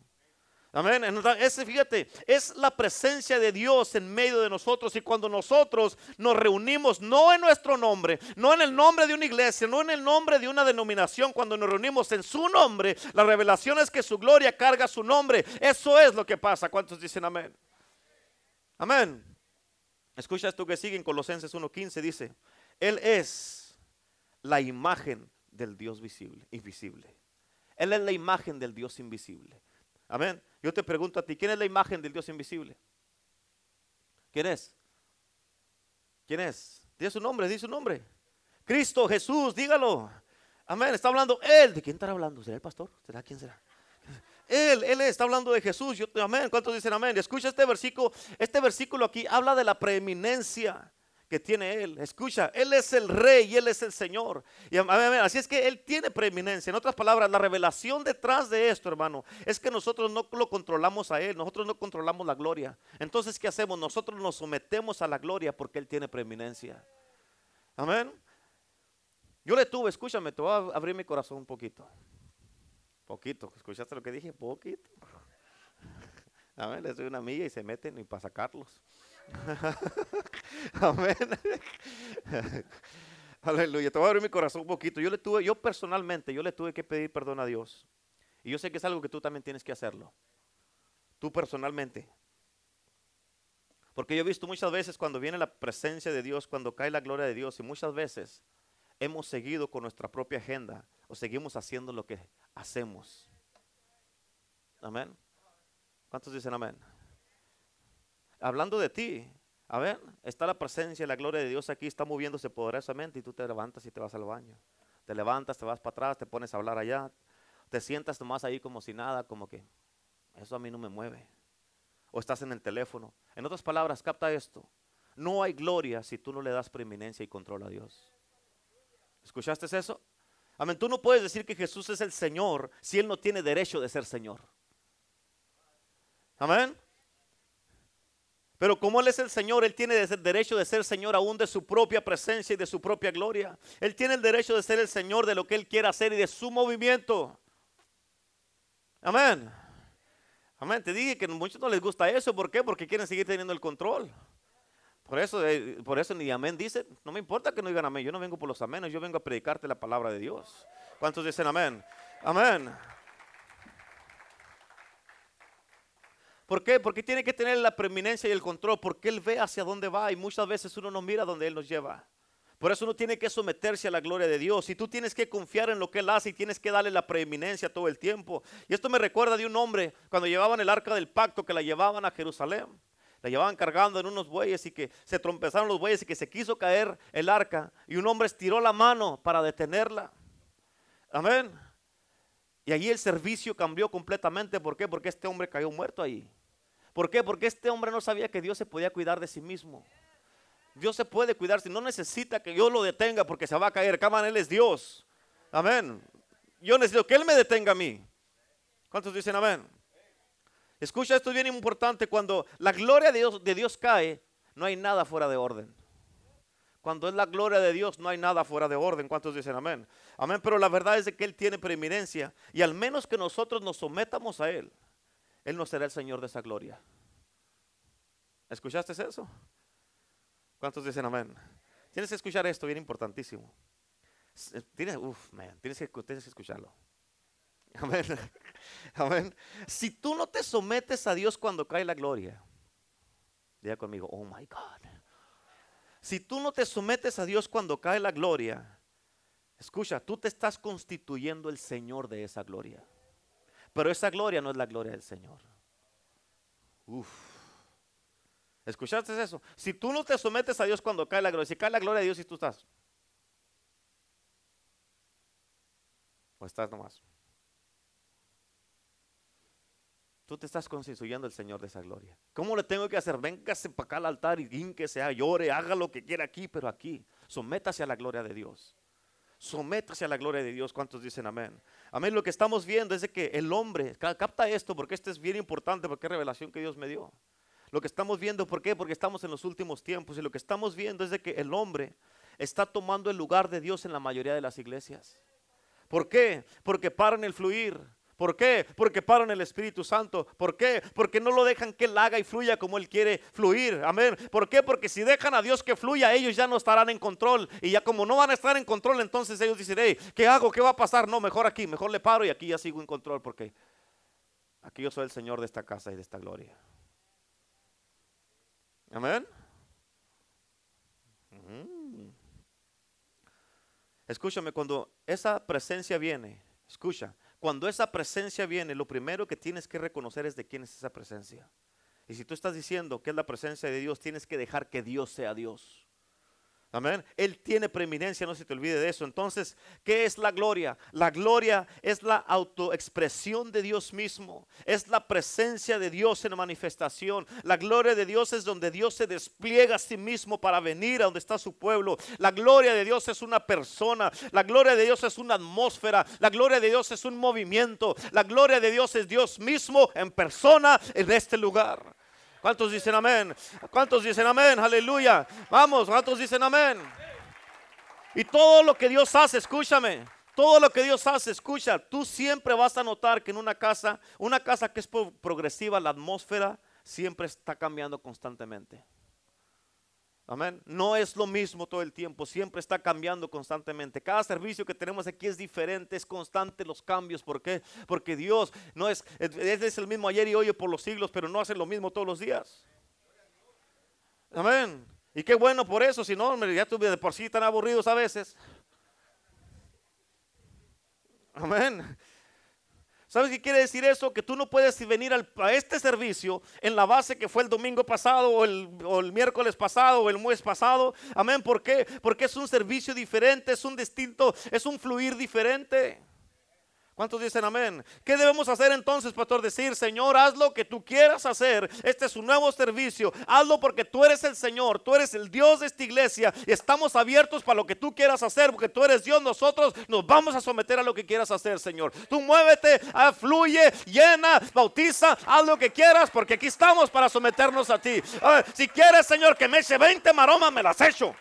Speaker 1: Amén. Ese, fíjate, es la presencia de Dios en medio de nosotros. Y cuando nosotros nos reunimos, no en nuestro nombre, no en el nombre de una iglesia, no en el nombre de una denominación, cuando nos reunimos en su nombre, la revelación es que su gloria carga su nombre. Eso es lo que pasa. ¿Cuántos dicen amén? Amén. Escucha esto que sigue en Colosenses 1.15. Dice, Él es la imagen del Dios visible, invisible. Él es la imagen del Dios invisible. Amén. Yo te pregunto a ti, ¿quién es la imagen del Dios invisible? ¿Quién es? ¿Quién es? Dice su nombre, dice su nombre. Cristo, Jesús, dígalo. Amén. Está hablando Él. ¿De quién estará hablando? ¿Será el pastor? ¿Será quién será? Él, Él está hablando de Jesús. Yo, amén. ¿Cuántos dicen amén? Escucha este versículo. Este versículo aquí habla de la preeminencia que tiene Él. Escucha, Él es el rey y Él es el Señor. Y, así es que Él tiene preeminencia. En otras palabras, la revelación detrás de esto, hermano, es que nosotros no lo controlamos a Él, nosotros no controlamos la gloria. Entonces, ¿qué hacemos? Nosotros nos sometemos a la gloria porque Él tiene preeminencia. Amén. Yo le tuve, escúchame, te voy a abrir mi corazón un poquito. Poquito, ¿escuchaste lo que dije? Poquito. [LAUGHS] Amén, les doy una milla y se meten y para sacarlos. [LAUGHS] Amén. [LAUGHS] Aleluya. Te voy a abrir mi corazón un poquito. Yo le tuve, yo personalmente, yo le tuve que pedir perdón a Dios. Y yo sé que es algo que tú también tienes que hacerlo. Tú personalmente. Porque yo he visto muchas veces cuando viene la presencia de Dios, cuando cae la gloria de Dios, y muchas veces hemos seguido con nuestra propia agenda o seguimos haciendo lo que hacemos. Amén. ¿Cuántos dicen amén? Hablando de ti. A ver, está la presencia y la gloria de Dios aquí, está moviéndose poderosamente y tú te levantas y te vas al baño. Te levantas, te vas para atrás, te pones a hablar allá, te sientas nomás ahí como si nada, como que eso a mí no me mueve. O estás en el teléfono. En otras palabras, capta esto. No hay gloria si tú no le das preeminencia y control a Dios. ¿Escuchaste eso? Amén. Tú no puedes decir que Jesús es el Señor si Él no tiene derecho de ser Señor. Amén. Pero como Él es el Señor, Él tiene el derecho de ser Señor aún de su propia presencia y de su propia gloria. Él tiene el derecho de ser el Señor de lo que Él quiera hacer y de su movimiento. Amén. Amén. Te dije que a muchos no les gusta eso. ¿Por qué? Porque quieren seguir teniendo el control. Por eso, eh, por eso ni amén dice, no me importa que no digan amén. Yo no vengo por los amenes, yo vengo a predicarte la palabra de Dios. ¿Cuántos dicen amén? Amén. ¿Por qué? Porque tiene que tener la preeminencia y el control, porque Él ve hacia dónde va y muchas veces uno no mira donde Él nos lleva. Por eso uno tiene que someterse a la gloria de Dios y tú tienes que confiar en lo que Él hace y tienes que darle la preeminencia todo el tiempo. Y esto me recuerda de un hombre cuando llevaban el arca del pacto que la llevaban a Jerusalén. La llevaban cargando en unos bueyes y que se trompezaron los bueyes y que se quiso caer el arca y un hombre estiró la mano para detenerla. Amén. Y allí el servicio cambió completamente. ¿Por qué? Porque este hombre cayó muerto ahí. ¿Por qué? Porque este hombre no sabía que Dios se podía cuidar de sí mismo. Dios se puede cuidar, si no necesita que yo lo detenga porque se va a caer. Cámara, Él es Dios. Amén. Yo necesito que Él me detenga a mí. ¿Cuántos dicen amén? Escucha, esto es bien importante. Cuando la gloria de Dios, de Dios cae, no hay nada fuera de orden. Cuando es la gloria de Dios, no hay nada fuera de orden. ¿Cuántos dicen amén? Amén, pero la verdad es que Él tiene preeminencia. Y al menos que nosotros nos sometamos a Él, él no será el Señor de esa gloria. ¿Escuchaste eso? ¿Cuántos dicen amén? Tienes que escuchar esto, bien importantísimo. Tienes, tienes, que, tienes que escucharlo. [LAUGHS] Amén. Amén. Si tú no te sometes a Dios cuando cae la gloria, diga conmigo, oh my God. Si tú no te sometes a Dios cuando cae la gloria, escucha, tú te estás constituyendo el Señor de esa gloria. Pero esa gloria no es la gloria del Señor. Uf. ¿Escuchaste eso? Si tú no te sometes a Dios cuando cae la gloria, si cae la gloria de Dios y tú estás. O estás nomás. Tú te estás constituyendo el Señor de esa gloria. ¿Cómo le tengo que hacer? Véngase para acá al altar y que sea, llore, haga lo que quiera aquí, pero aquí. Sométase a la gloria de Dios. Sométase a la gloria de Dios. ¿Cuántos dicen amén? Amén. Lo que estamos viendo es de que el hombre, capta esto porque esto es bien importante porque es revelación que Dios me dio. Lo que estamos viendo, ¿por qué? Porque estamos en los últimos tiempos y lo que estamos viendo es de que el hombre está tomando el lugar de Dios en la mayoría de las iglesias. ¿Por qué? Porque paran el fluir ¿Por qué? Porque paran el Espíritu Santo. ¿Por qué? Porque no lo dejan que Él haga y fluya como Él quiere fluir. Amén. ¿Por qué? Porque si dejan a Dios que fluya, ellos ya no estarán en control. Y ya como no van a estar en control, entonces ellos dicen, hey, ¿qué hago? ¿Qué va a pasar? No, mejor aquí, mejor le paro y aquí ya sigo en control porque aquí yo soy el Señor de esta casa y de esta gloria. Amén. Mm. Escúchame, cuando esa presencia viene, escucha, cuando esa presencia viene, lo primero que tienes que reconocer es de quién es esa presencia. Y si tú estás diciendo que es la presencia de Dios, tienes que dejar que Dios sea Dios. Amén. Él tiene preeminencia, no se te olvide de eso. Entonces, ¿qué es la gloria? La gloria es la autoexpresión de Dios mismo. Es la presencia de Dios en manifestación. La gloria de Dios es donde Dios se despliega a sí mismo para venir a donde está su pueblo. La gloria de Dios es una persona. La gloria de Dios es una atmósfera. La gloria de Dios es un movimiento. La gloria de Dios es Dios mismo en persona en este lugar. ¿Cuántos dicen amén? ¿Cuántos dicen amén? Aleluya. Vamos, ¿cuántos dicen amén? Y todo lo que Dios hace, escúchame. Todo lo que Dios hace, escucha, tú siempre vas a notar que en una casa, una casa que es progresiva, la atmósfera siempre está cambiando constantemente. Amén. No es lo mismo todo el tiempo, siempre está cambiando constantemente. Cada servicio que tenemos aquí es diferente, es constante los cambios. ¿Por qué? Porque Dios no es, es el mismo ayer y hoy por los siglos, pero no hace lo mismo todos los días. Amén. Y qué bueno por eso, si no, ya tuve de por sí tan aburridos a veces. Amén. ¿Sabes qué quiere decir eso? Que tú no puedes venir a este servicio en la base que fue el domingo pasado o el, miércoles pasado o el mes pasado. Amén. ¿Por qué? Porque es un servicio diferente, es un distinto, es un fluir diferente. ¿Cuántos dicen amén? ¿Qué debemos hacer entonces, pastor? Decir, Señor, haz lo que tú quieras hacer. Este es un nuevo servicio. Hazlo porque tú eres el Señor, tú eres el Dios de esta iglesia y estamos abiertos para lo que tú quieras hacer, porque tú eres Dios. Nosotros nos vamos a someter a lo que quieras hacer, Señor. Tú muévete, ah, fluye, llena, bautiza, haz lo que quieras, porque aquí estamos para someternos a ti. si quieres, Señor, que me eche 20 maromas, me las echo.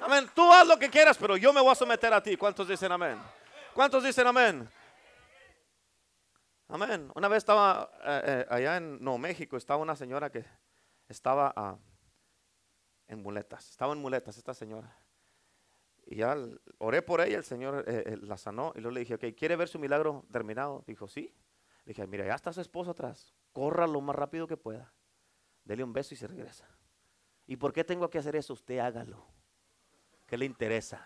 Speaker 1: Amén. Tú haz lo que quieras, pero yo me voy a someter a ti. ¿Cuántos dicen amén? ¿Cuántos dicen amén? Amén. Una vez estaba eh, eh, allá en no, México, estaba una señora que estaba ah, en muletas. Estaba en muletas esta señora. Y ya oré por ella, el Señor eh, la sanó. Y luego le dije, ok, ¿quiere ver su milagro terminado? Dijo, sí. Le dije, mira, ya está su esposo atrás. Corra lo más rápido que pueda. Dele un beso y se regresa. ¿Y por qué tengo que hacer eso? Usted hágalo. ¿Qué le interesa?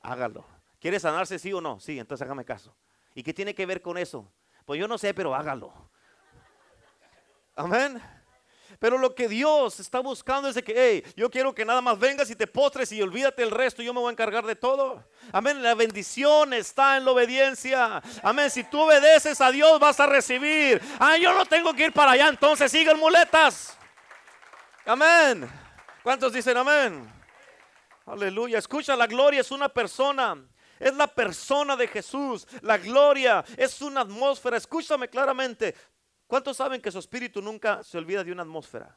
Speaker 1: Hágalo. ¿Quiere sanarse sí o no? Sí, entonces hágame caso. ¿Y qué tiene que ver con eso? Pues yo no sé, pero hágalo. Amén. Pero lo que Dios está buscando es de que, hey, yo quiero que nada más vengas y te postres y olvídate el resto, yo me voy a encargar de todo. Amén, la bendición está en la obediencia. Amén, si tú obedeces a Dios vas a recibir. Ah, yo no tengo que ir para allá, entonces sigan muletas. Amén. ¿Cuántos dicen amén? Aleluya. Escucha, la gloria es una persona. Es la persona de Jesús. La gloria es una atmósfera. Escúchame claramente. ¿Cuántos saben que su espíritu nunca se olvida de una atmósfera?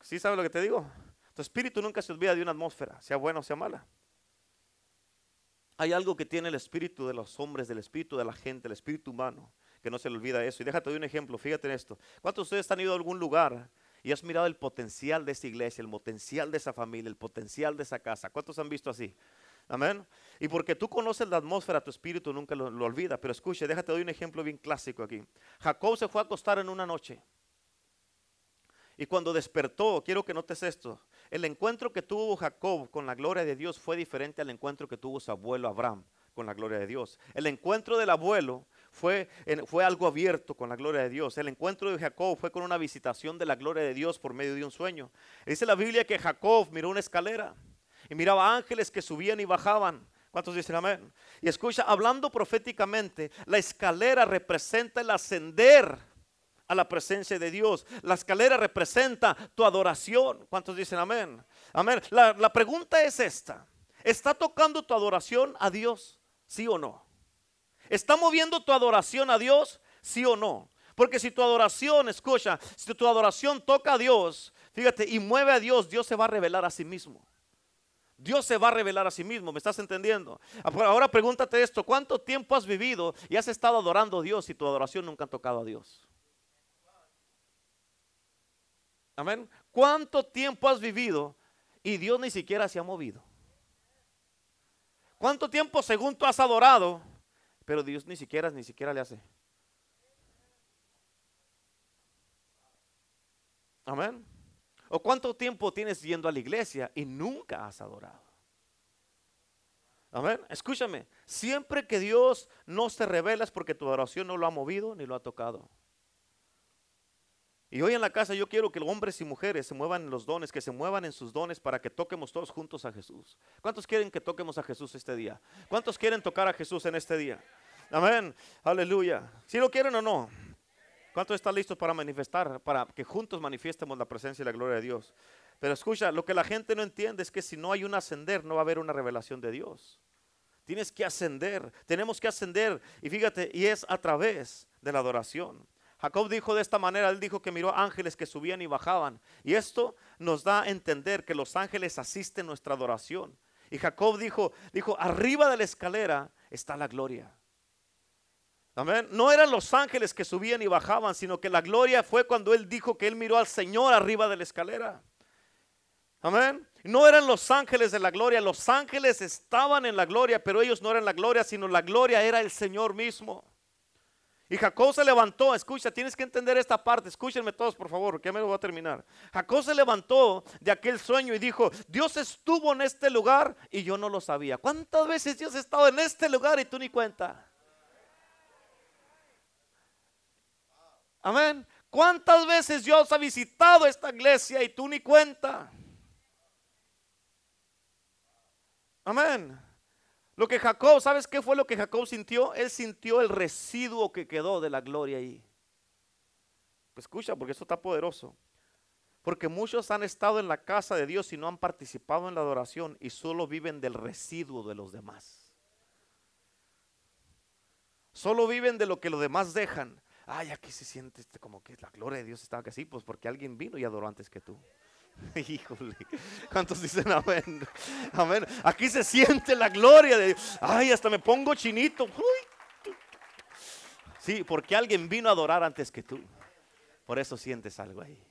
Speaker 1: ¿Sí sabe lo que te digo? Tu espíritu nunca se olvida de una atmósfera, sea buena o sea mala. Hay algo que tiene el espíritu de los hombres, del espíritu de la gente, el espíritu humano, que no se le olvida eso. Y déjate de un ejemplo, fíjate en esto. ¿Cuántos de ustedes han ido a algún lugar y has mirado el potencial de esa iglesia, el potencial de esa familia, el potencial de esa casa? ¿Cuántos han visto así? Amén. Y porque tú conoces la atmósfera, tu espíritu nunca lo, olvida. Pero escuche, déjate doy un ejemplo bien clásico aquí. Jacob se fue a acostar en una noche. Y cuando despertó, quiero que notes esto, el encuentro que tuvo Jacob con la gloria de Dios fue diferente al encuentro que tuvo su abuelo Abraham con la gloria de Dios. El encuentro del abuelo fue, fue algo abierto con la gloria de Dios. El encuentro de Jacob fue con una visitación de la gloria de Dios por medio de un sueño. Dice la Biblia que Jacob miró una escalera y miraba ángeles que subían y bajaban. ¿Cuántos dicen amén? Y escucha, hablando proféticamente, la escalera representa el ascender a la presencia de Dios. La escalera representa tu adoración. ¿Cuántos dicen amén? Amén. La, la pregunta es esta. ¿Está tocando tu adoración a Dios? ¿Sí o no? ¿Está moviendo tu adoración a Dios? ¿Sí o no? Porque si tu adoración, escucha, si tu adoración toca a Dios, fíjate, y mueve a Dios, Dios se va a revelar a sí mismo. Dios se va a revelar a sí mismo, ¿me estás entendiendo? Ahora pregúntate esto, ¿cuánto tiempo has vivido y has estado adorando a Dios y tu adoración nunca ha tocado a Dios? Amén. ¿Cuánto tiempo has vivido y Dios ni siquiera se ha movido? ¿Cuánto tiempo según tú has adorado, pero Dios ni siquiera ni siquiera le hace? Amén. ¿O cuánto tiempo tienes yendo a la iglesia y nunca has adorado? Amén. Escúchame, siempre que Dios no se revela es porque tu adoración no lo ha movido ni lo ha tocado. Y hoy en la casa yo quiero que hombres y mujeres se muevan en los dones, que se muevan en sus dones para que toquemos todos juntos a Jesús. ¿Cuántos quieren que toquemos a Jesús este día? ¿Cuántos quieren tocar a Jesús en este día? Amén. Aleluya. Si lo quieren o no. ¿Cuántos están listos para manifestar, para que juntos manifiestemos la presencia y la gloria de Dios? Pero escucha, lo que la gente no entiende es que si no hay un ascender, no va a haber una revelación de Dios. Tienes que ascender, tenemos que ascender. Y fíjate, y es a través de la adoración. Jacob dijo de esta manera, él dijo que miró ángeles que subían y bajaban. Y esto nos da a entender que los ángeles asisten nuestra adoración. Y Jacob dijo, dijo, arriba de la escalera está la gloria. Amén. No eran los ángeles que subían y bajaban, sino que la gloria fue cuando él dijo que él miró al Señor arriba de la escalera. Amén. No eran los ángeles de la gloria, los ángeles estaban en la gloria, pero ellos no eran la gloria, sino la gloria era el Señor mismo. Y Jacob se levantó, escucha, tienes que entender esta parte, escúchenme todos por favor, que me lo voy a terminar. Jacob se levantó de aquel sueño y dijo, Dios estuvo en este lugar y yo no lo sabía. ¿Cuántas veces Dios ha estado en este lugar y tú ni cuenta? Amén. ¿Cuántas veces Dios ha visitado esta iglesia y tú ni cuenta? Amén. Lo que Jacob, ¿sabes qué fue lo que Jacob sintió? Él sintió el residuo que quedó de la gloria ahí. Pues escucha, porque eso está poderoso. Porque muchos han estado en la casa de Dios y no han participado en la adoración y solo viven del residuo de los demás. Solo viven de lo que los demás dejan. Ay, aquí se siente este, como que la gloria de Dios estaba así, pues porque alguien vino y adoró antes que tú. [LAUGHS] Híjole, ¿cuántos dicen amén? [LAUGHS] Amén. Aquí se siente la gloria de Ay, hasta me pongo chinito. Sí, porque alguien vino a adorar antes que tú. Por eso sientes algo ahí.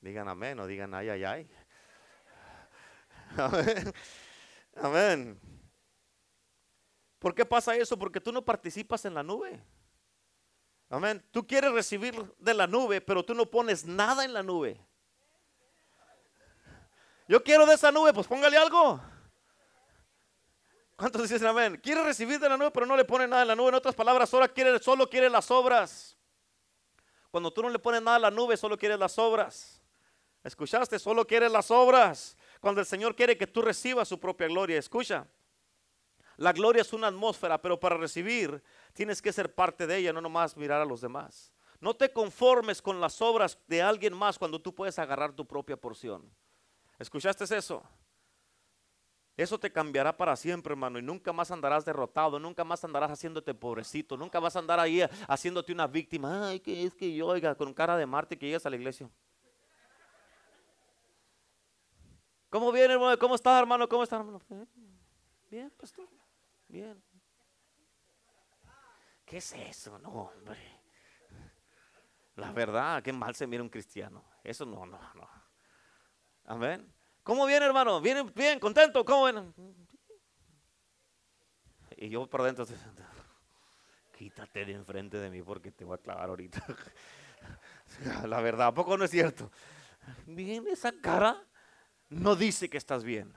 Speaker 1: Digan amén o digan ay, ay, ay. [LAUGHS] Amén. Amén. ¿Por qué pasa eso? Porque tú no participas en la nube. Amén. Tú quieres recibir de la nube, pero tú no pones nada en la nube. Yo quiero de esa nube, pues póngale algo. ¿Cuántos dicen amén? Quiere recibir de la nube, pero no le pone nada en la nube. En otras palabras, solo quiere, solo quiere las obras. Cuando tú no le pones nada a la nube, solo quieres las obras. ¿Escuchaste? Solo quieres las obras. Cuando el Señor quiere que tú recibas su propia gloria. Escucha. La gloria es una atmósfera, pero para recibir tienes que ser parte de ella, no nomás mirar a los demás. No te conformes con las obras de alguien más cuando tú puedes agarrar tu propia porción. ¿Escuchaste eso? Eso te cambiará para siempre, hermano, y nunca más andarás derrotado, nunca más andarás haciéndote pobrecito, nunca vas a andar ahí haciéndote una víctima. Ay, que es que yo, oiga, con cara de Marte que llegas a la iglesia. ¿Cómo viene, hermano? ¿Cómo estás, hermano? ¿Cómo estás, hermano? Bien, pastor. Bien. ¿Qué es eso? No, hombre. La verdad, qué mal se mira un cristiano. Eso no, no, no. Amén. ¿Cómo viene, hermano? ¿Viene bien, contento? ¿Cómo viene? Y yo por dentro, quítate de enfrente de mí porque te voy a clavar ahorita. [LAUGHS] La verdad, ¿a poco no es cierto? Bien, esa cara no dice que estás bien.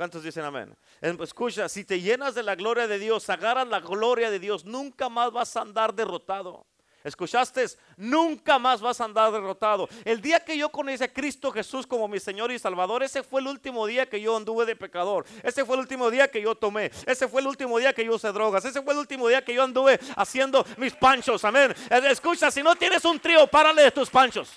Speaker 1: ¿Cuántos dicen amén? Escucha, si te llenas de la gloria de Dios, agarras la gloria de Dios, nunca más vas a andar derrotado. ¿Escuchaste? Nunca más vas a andar derrotado. El día que yo conocí a Cristo Jesús como mi Señor y Salvador, ese fue el último día que yo anduve de pecador. Ese fue el último día que yo tomé. Ese fue el último día que yo usé drogas. Ese fue el último día que yo anduve haciendo mis panchos. Amén. Eh, escucha, si no tienes un trío, párale de tus panchos.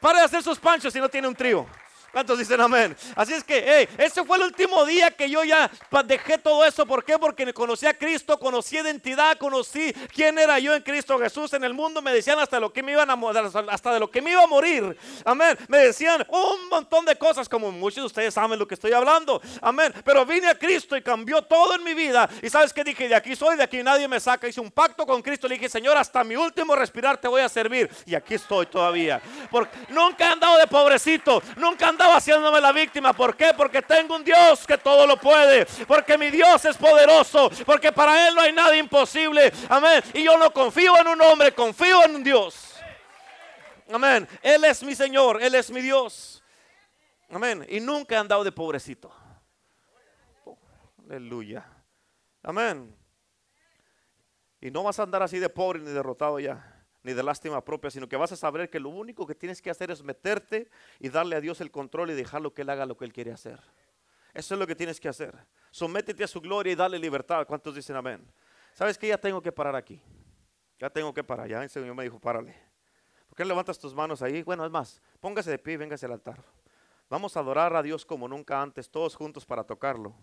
Speaker 1: Para de hacer sus panchos si no tiene un trío. ¿Cuántos dicen amén? Así es que, hey, ese fue el último día que yo ya dejé todo eso. ¿Por qué? Porque conocí a Cristo, conocí identidad, conocí quién era yo en Cristo Jesús. En el mundo me decían hasta lo que me iban a de lo que me iba a morir. Amén. Me decían un montón de cosas, como muchos de ustedes saben lo que estoy hablando. Amén. Pero vine a Cristo y cambió todo en mi vida. Y sabes qué dije, de aquí soy, de aquí nadie me saca. Hice un pacto con Cristo. Le dije, Señor, hasta mi último respirar te voy a servir. Y aquí estoy todavía. Porque nunca he andado de pobrecito. Nunca andaba haciéndome la víctima. ¿Por qué? Porque tengo un Dios que todo lo puede. Porque mi Dios es poderoso. Porque para Él no hay nada imposible. Amén. Y yo no confío en un hombre, confío en un Dios. Amén. Él es mi Señor, Él es mi Dios. Amén. Y nunca he andado de pobrecito. aleluya. Amén. Y no vas a andar así de pobre ni derrotado ya ni de lástima propia, sino que vas a saber que lo único que tienes que hacer es meterte y darle a Dios el control y dejarlo que Él haga lo que Él quiere hacer. Eso es lo que tienes que hacer. Sométete a su gloria y dale libertad. ¿Cuántos dicen amén? ¿Sabes que ya tengo que parar aquí? Ya tengo que parar. Ya el Señor me dijo, párale. ¿Por qué levantas tus manos ahí? Bueno, es más, póngase de pie y véngase al altar. Vamos a adorar a Dios como nunca antes, todos juntos para tocarlo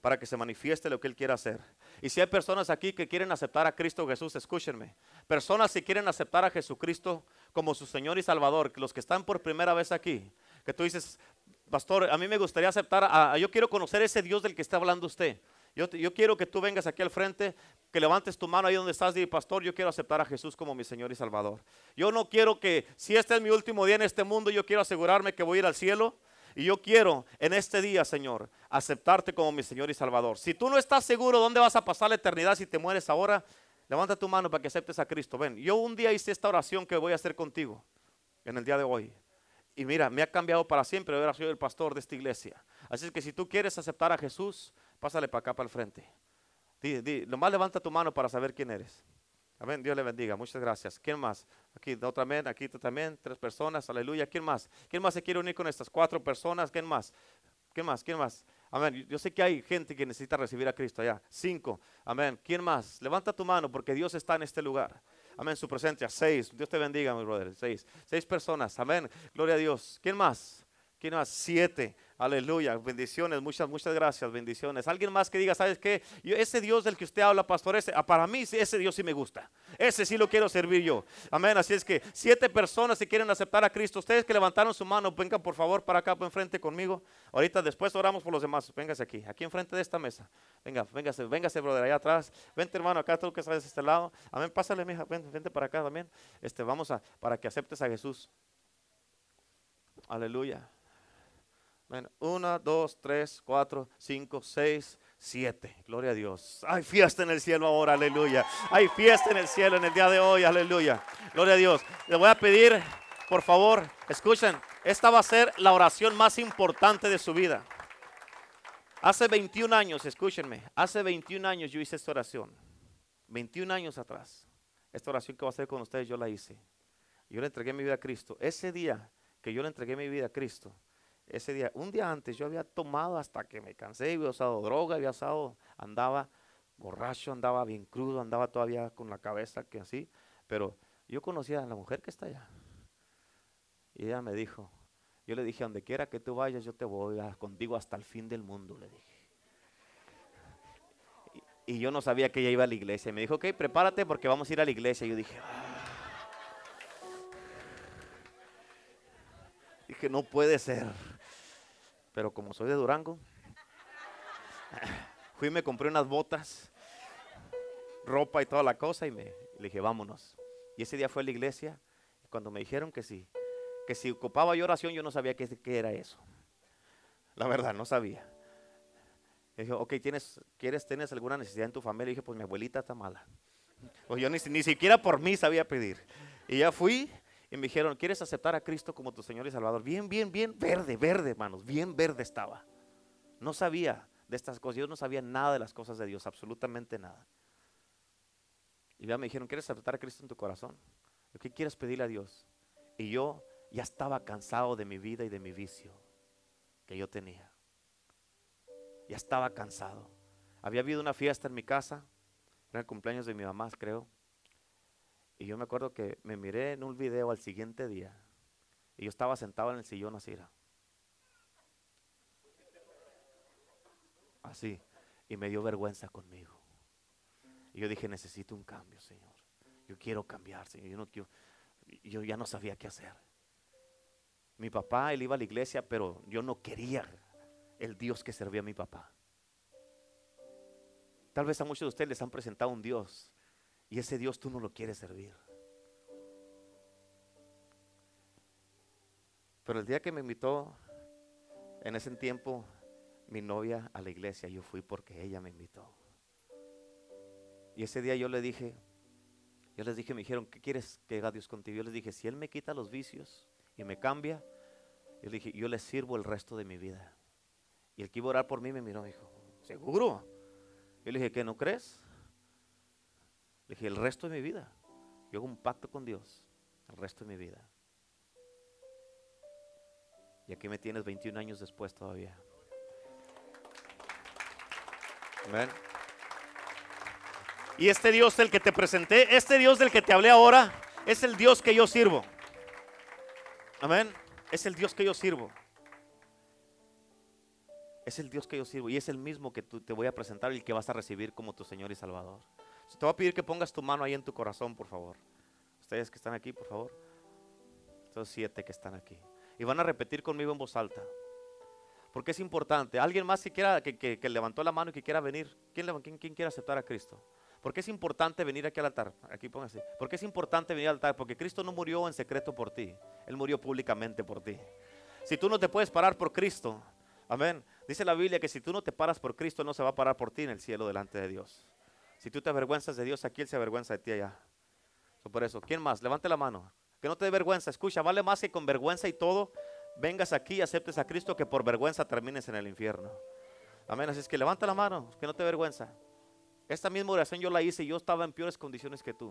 Speaker 1: para que se manifieste lo que Él quiere hacer. Y si hay personas aquí que quieren aceptar a Cristo Jesús, escúchenme. Personas que quieren aceptar a Jesucristo como su Señor y Salvador, los que están por primera vez aquí, que tú dices, pastor, a mí me gustaría aceptar, a, yo quiero conocer ese Dios del que está hablando usted. Yo, yo, quiero que tú vengas aquí al frente, que levantes tu mano ahí donde estás y pastor, yo quiero aceptar a Jesús como mi Señor y Salvador. Yo no quiero que, si este es mi último día en este mundo, yo quiero asegurarme que voy a ir al cielo y yo quiero en este día, Señor, aceptarte como mi Señor y Salvador. Si tú no estás seguro dónde vas a pasar la eternidad si te mueres ahora, levanta tu mano para que aceptes a Cristo. Ven, yo un día hice esta oración que voy a hacer contigo en el día de hoy. Y mira, me ha cambiado para siempre. Ahora soy el pastor de esta iglesia. Así es que si tú quieres aceptar a Jesús, pásale para acá, para el frente. Di, di, nomás levanta tu mano para saber quién eres. Amén. Dios le bendiga. Muchas gracias. ¿Quién más? Aquí otra vez, aquí también. Tres personas. Aleluya. ¿Quién más? ¿Quién más se quiere unir con estas cuatro personas? ¿Quién más? ¿Quién más? ¿Quién más? Amén. Yo sé que hay gente que necesita recibir a Cristo allá. Cinco. Amén. ¿Quién más? Levanta tu mano porque Dios está en este lugar. Amén. Su presencia. Seis. Dios te bendiga, mi brother. Seis. Seis personas. Amén. Gloria a Dios. ¿Quién más? ¿Quién más? Siete. Aleluya, bendiciones, muchas, muchas gracias, bendiciones. Alguien más que diga, ¿sabes qué? ese Dios del que usted habla, pastor, ese, ah, para mí ese Dios sí me gusta. Ese sí lo quiero servir yo. Amén. Así es que siete personas si quieren aceptar a Cristo, ustedes que levantaron su mano, vengan por favor para acá, enfrente conmigo. Ahorita después oramos por los demás. Véngase aquí, aquí enfrente de esta mesa. Venga, véngase, véngase, brother, allá atrás. Vente, hermano, acá tú que sabes este lado. Amén. Pásale, mija, vente, vente para acá también. Este, vamos a, para que aceptes a Jesús. Aleluya. Una, dos, tres, cuatro, cinco, seis, siete. Gloria a Dios. Hay fiesta en el cielo ahora, aleluya. Hay fiesta en el cielo en el día de hoy, aleluya. Gloria a Dios. Le voy a pedir, por favor, escuchen, esta va a ser la oración más importante de su vida. Hace 21 años, escúchenme, hace 21 años yo hice esta oración. 21 años atrás. Esta oración que voy a hacer con ustedes yo la hice. Yo le entregué mi vida a Cristo. Ese día que yo le entregué mi vida a Cristo, ese día, un día antes yo había tomado hasta que me cansé, había usado droga, había usado, andaba borracho, andaba bien crudo, andaba todavía con la cabeza que así, pero yo conocía a la mujer que está allá. Y ella me dijo, yo le dije, donde quiera que tú vayas, yo te voy a, contigo hasta el fin del mundo, le dije. Y, yo no sabía que ella iba a la iglesia. Y me dijo, ok, prepárate porque vamos a ir a la iglesia. Y yo dije, ah". dije, no puede ser. Pero como soy de Durango, [LAUGHS] fui y me compré unas botas, ropa y toda la cosa y me le dije, vámonos. Y ese día fue a la iglesia y cuando me dijeron que sí, que si ocupaba yo oración, yo no sabía qué, qué era eso. La verdad, no sabía. Y dije, ok, ¿tienes, ¿quieres, ¿tienes alguna necesidad en tu familia? Y dije, pues mi abuelita está mala. Pues yo ni, ni siquiera por mí sabía pedir. Y ya fui y me dijeron, ¿quieres aceptar a Cristo como tu Señor y Salvador? Bien, bien, bien verde, verde, hermanos, bien verde estaba. No sabía de estas cosas, yo no sabía nada de las cosas de Dios, absolutamente nada. Y ya me dijeron, ¿quieres aceptar a Cristo en tu corazón? ¿Qué quieres pedirle a Dios? Y yo ya estaba cansado de mi vida y de mi vicio que yo tenía. Ya estaba cansado. Había habido una fiesta en mi casa, era el cumpleaños de mi mamá, creo. Y yo me acuerdo que me miré en un video al siguiente día. Y yo estaba sentado en el sillón así. Así. Y me dio vergüenza conmigo. Y yo dije, necesito un cambio, Señor. Yo quiero cambiar, Señor. Yo, no quiero, yo ya no sabía qué hacer. Mi papá, él iba a la iglesia, pero yo no quería el Dios que servía a mi papá. Tal vez a muchos de ustedes les han presentado un Dios y ese Dios tú no lo quieres servir. Pero el día que me invitó, en ese tiempo, mi novia a la iglesia, yo fui porque ella me invitó. Y ese día yo le dije, yo les dije, me dijeron, ¿qué quieres que haga Dios contigo? Yo les dije, si Él me quita los vicios y me cambia, yo le dije, yo le sirvo el resto de mi vida. Y el que iba a orar por mí me miró y dijo, ¿seguro? Yo le dije, ¿qué no crees? Le dije, el resto de mi vida. Yo hago un pacto con Dios, el resto de mi vida. Y aquí me tienes 21 años después todavía. Amén. Y este Dios del que te presenté, este Dios del que te hablé ahora, es el Dios que yo sirvo. Amén. Es el Dios que yo sirvo. Es el Dios que yo sirvo y es el mismo que tú te voy a presentar y que vas a recibir como tu Señor y Salvador. Te voy a pedir que pongas tu mano ahí en tu corazón, por favor. Ustedes que están aquí, por favor. Estos siete que están aquí. Y van a repetir conmigo en voz alta. Porque es importante. Alguien más que quiera, que, levantó la mano y que quiera venir. ¿Quién, quién, quién quiere aceptar a Cristo? Porque es importante venir aquí al altar. Aquí póngase. Porque es importante venir al altar. Porque Cristo no murió en secreto por ti. Él murió públicamente por ti. Si tú no te puedes parar por Cristo, amén. Dice la Biblia que si tú no te paras por Cristo, no se va a parar por ti en el cielo delante de Dios. Si tú te avergüenzas de Dios aquí, Él se avergüenza de ti allá. por eso, ¿quién más? Levante la mano. Que no te dé vergüenza. Escucha, vale más que con vergüenza y todo vengas aquí y aceptes a Cristo que por vergüenza termines en el infierno. Amén. Así es que levanta la mano, que no te vergüenza. Esta misma oración yo la hice y yo estaba en peores condiciones que tú.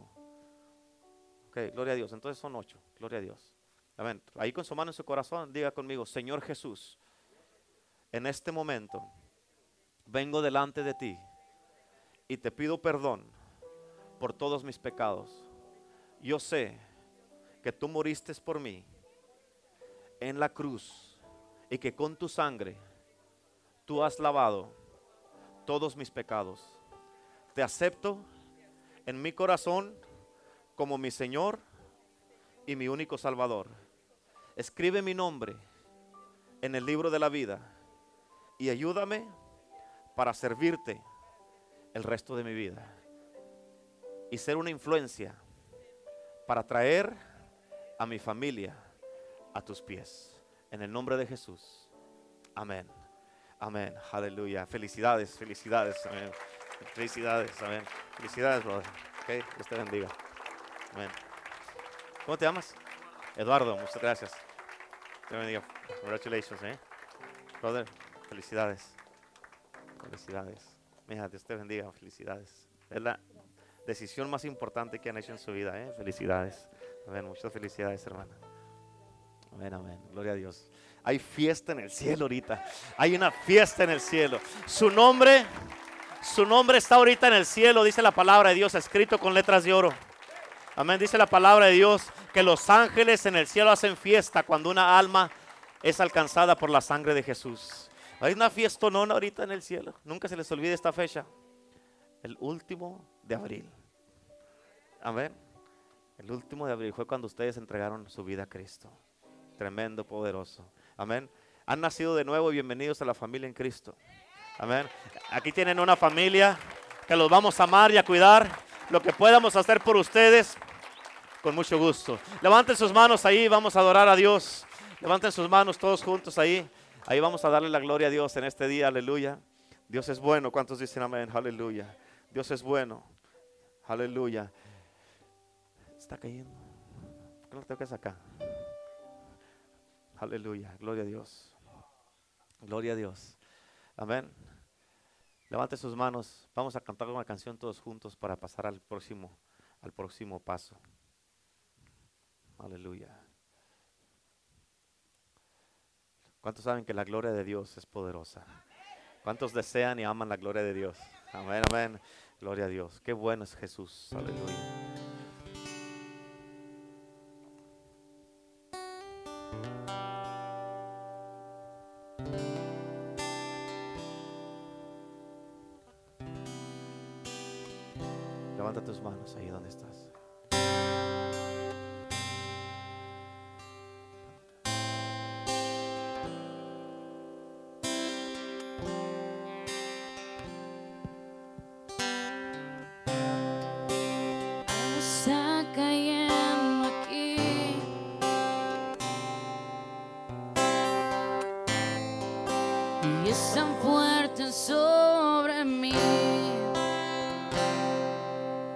Speaker 1: Ok, gloria a Dios. Entonces son ocho. Gloria a Dios. Amén. Ahí con su mano en su corazón, diga conmigo, Señor Jesús, en este momento vengo delante de ti y te pido perdón por todos mis pecados. Yo sé que tú moriste por mí en la cruz y que con tu sangre tú has lavado todos mis pecados te acepto en mi corazón como mi Señor y mi único Salvador. Escribe mi nombre en el libro de la vida y ayúdame para servirte el resto de mi vida y ser una influencia para traer a mi familia a tus pies. En el nombre de Jesús. Amén. Amén. Aleluya. Felicidades, felicidades. Amén. Felicidades, amén. Felicidades, brother. Ok, Dios te bendiga. Amén. ¿Cómo te llamas? Eduardo, muchas gracias. Te bendiga. Congratulations, eh. Brother, felicidades. Felicidades. Mija, Dios te bendiga. Felicidades. Es la decisión más importante que han hecho en su vida, eh. Felicidades. Amén. Muchas felicidades, hermana. Amén, amén. Gloria a Dios. Hay fiesta en el cielo ahorita. Hay una fiesta en el cielo. Su nombre su nombre está ahorita en el cielo, dice la palabra de Dios, escrito con letras de oro. Amén, dice la palabra de Dios que los ángeles en el cielo hacen fiesta cuando una alma es alcanzada por la sangre de Jesús. Hay una fiesta no ahorita en el cielo. Nunca se les olvide esta fecha. El último de abril. Amén. El último de abril fue cuando ustedes entregaron su vida a Cristo. Tremendo, poderoso. Amén. Han nacido de nuevo y bienvenidos a la familia en Cristo. Amén. Aquí tienen una familia que los vamos a amar y a cuidar. Lo que podamos hacer por ustedes, con mucho gusto. Levanten sus manos ahí, vamos a adorar a Dios. Levanten sus manos todos juntos ahí. Ahí vamos a darle la gloria a Dios en este día, aleluya. Dios es bueno. ¿Cuántos dicen amén? Aleluya. Dios es bueno. Aleluya. Está cayendo. ¿Por qué lo tengo que sacar? Aleluya. Gloria a Dios. Gloria a Dios. Amén. Levante sus manos. Vamos a cantar una canción todos juntos para pasar al próximo, al próximo paso. Aleluya. ¿Cuántos saben que la gloria de Dios es poderosa? ¿Cuántos desean y aman la gloria de Dios? Amén, amén. Gloria a Dios. Qué bueno es Jesús. Aleluya.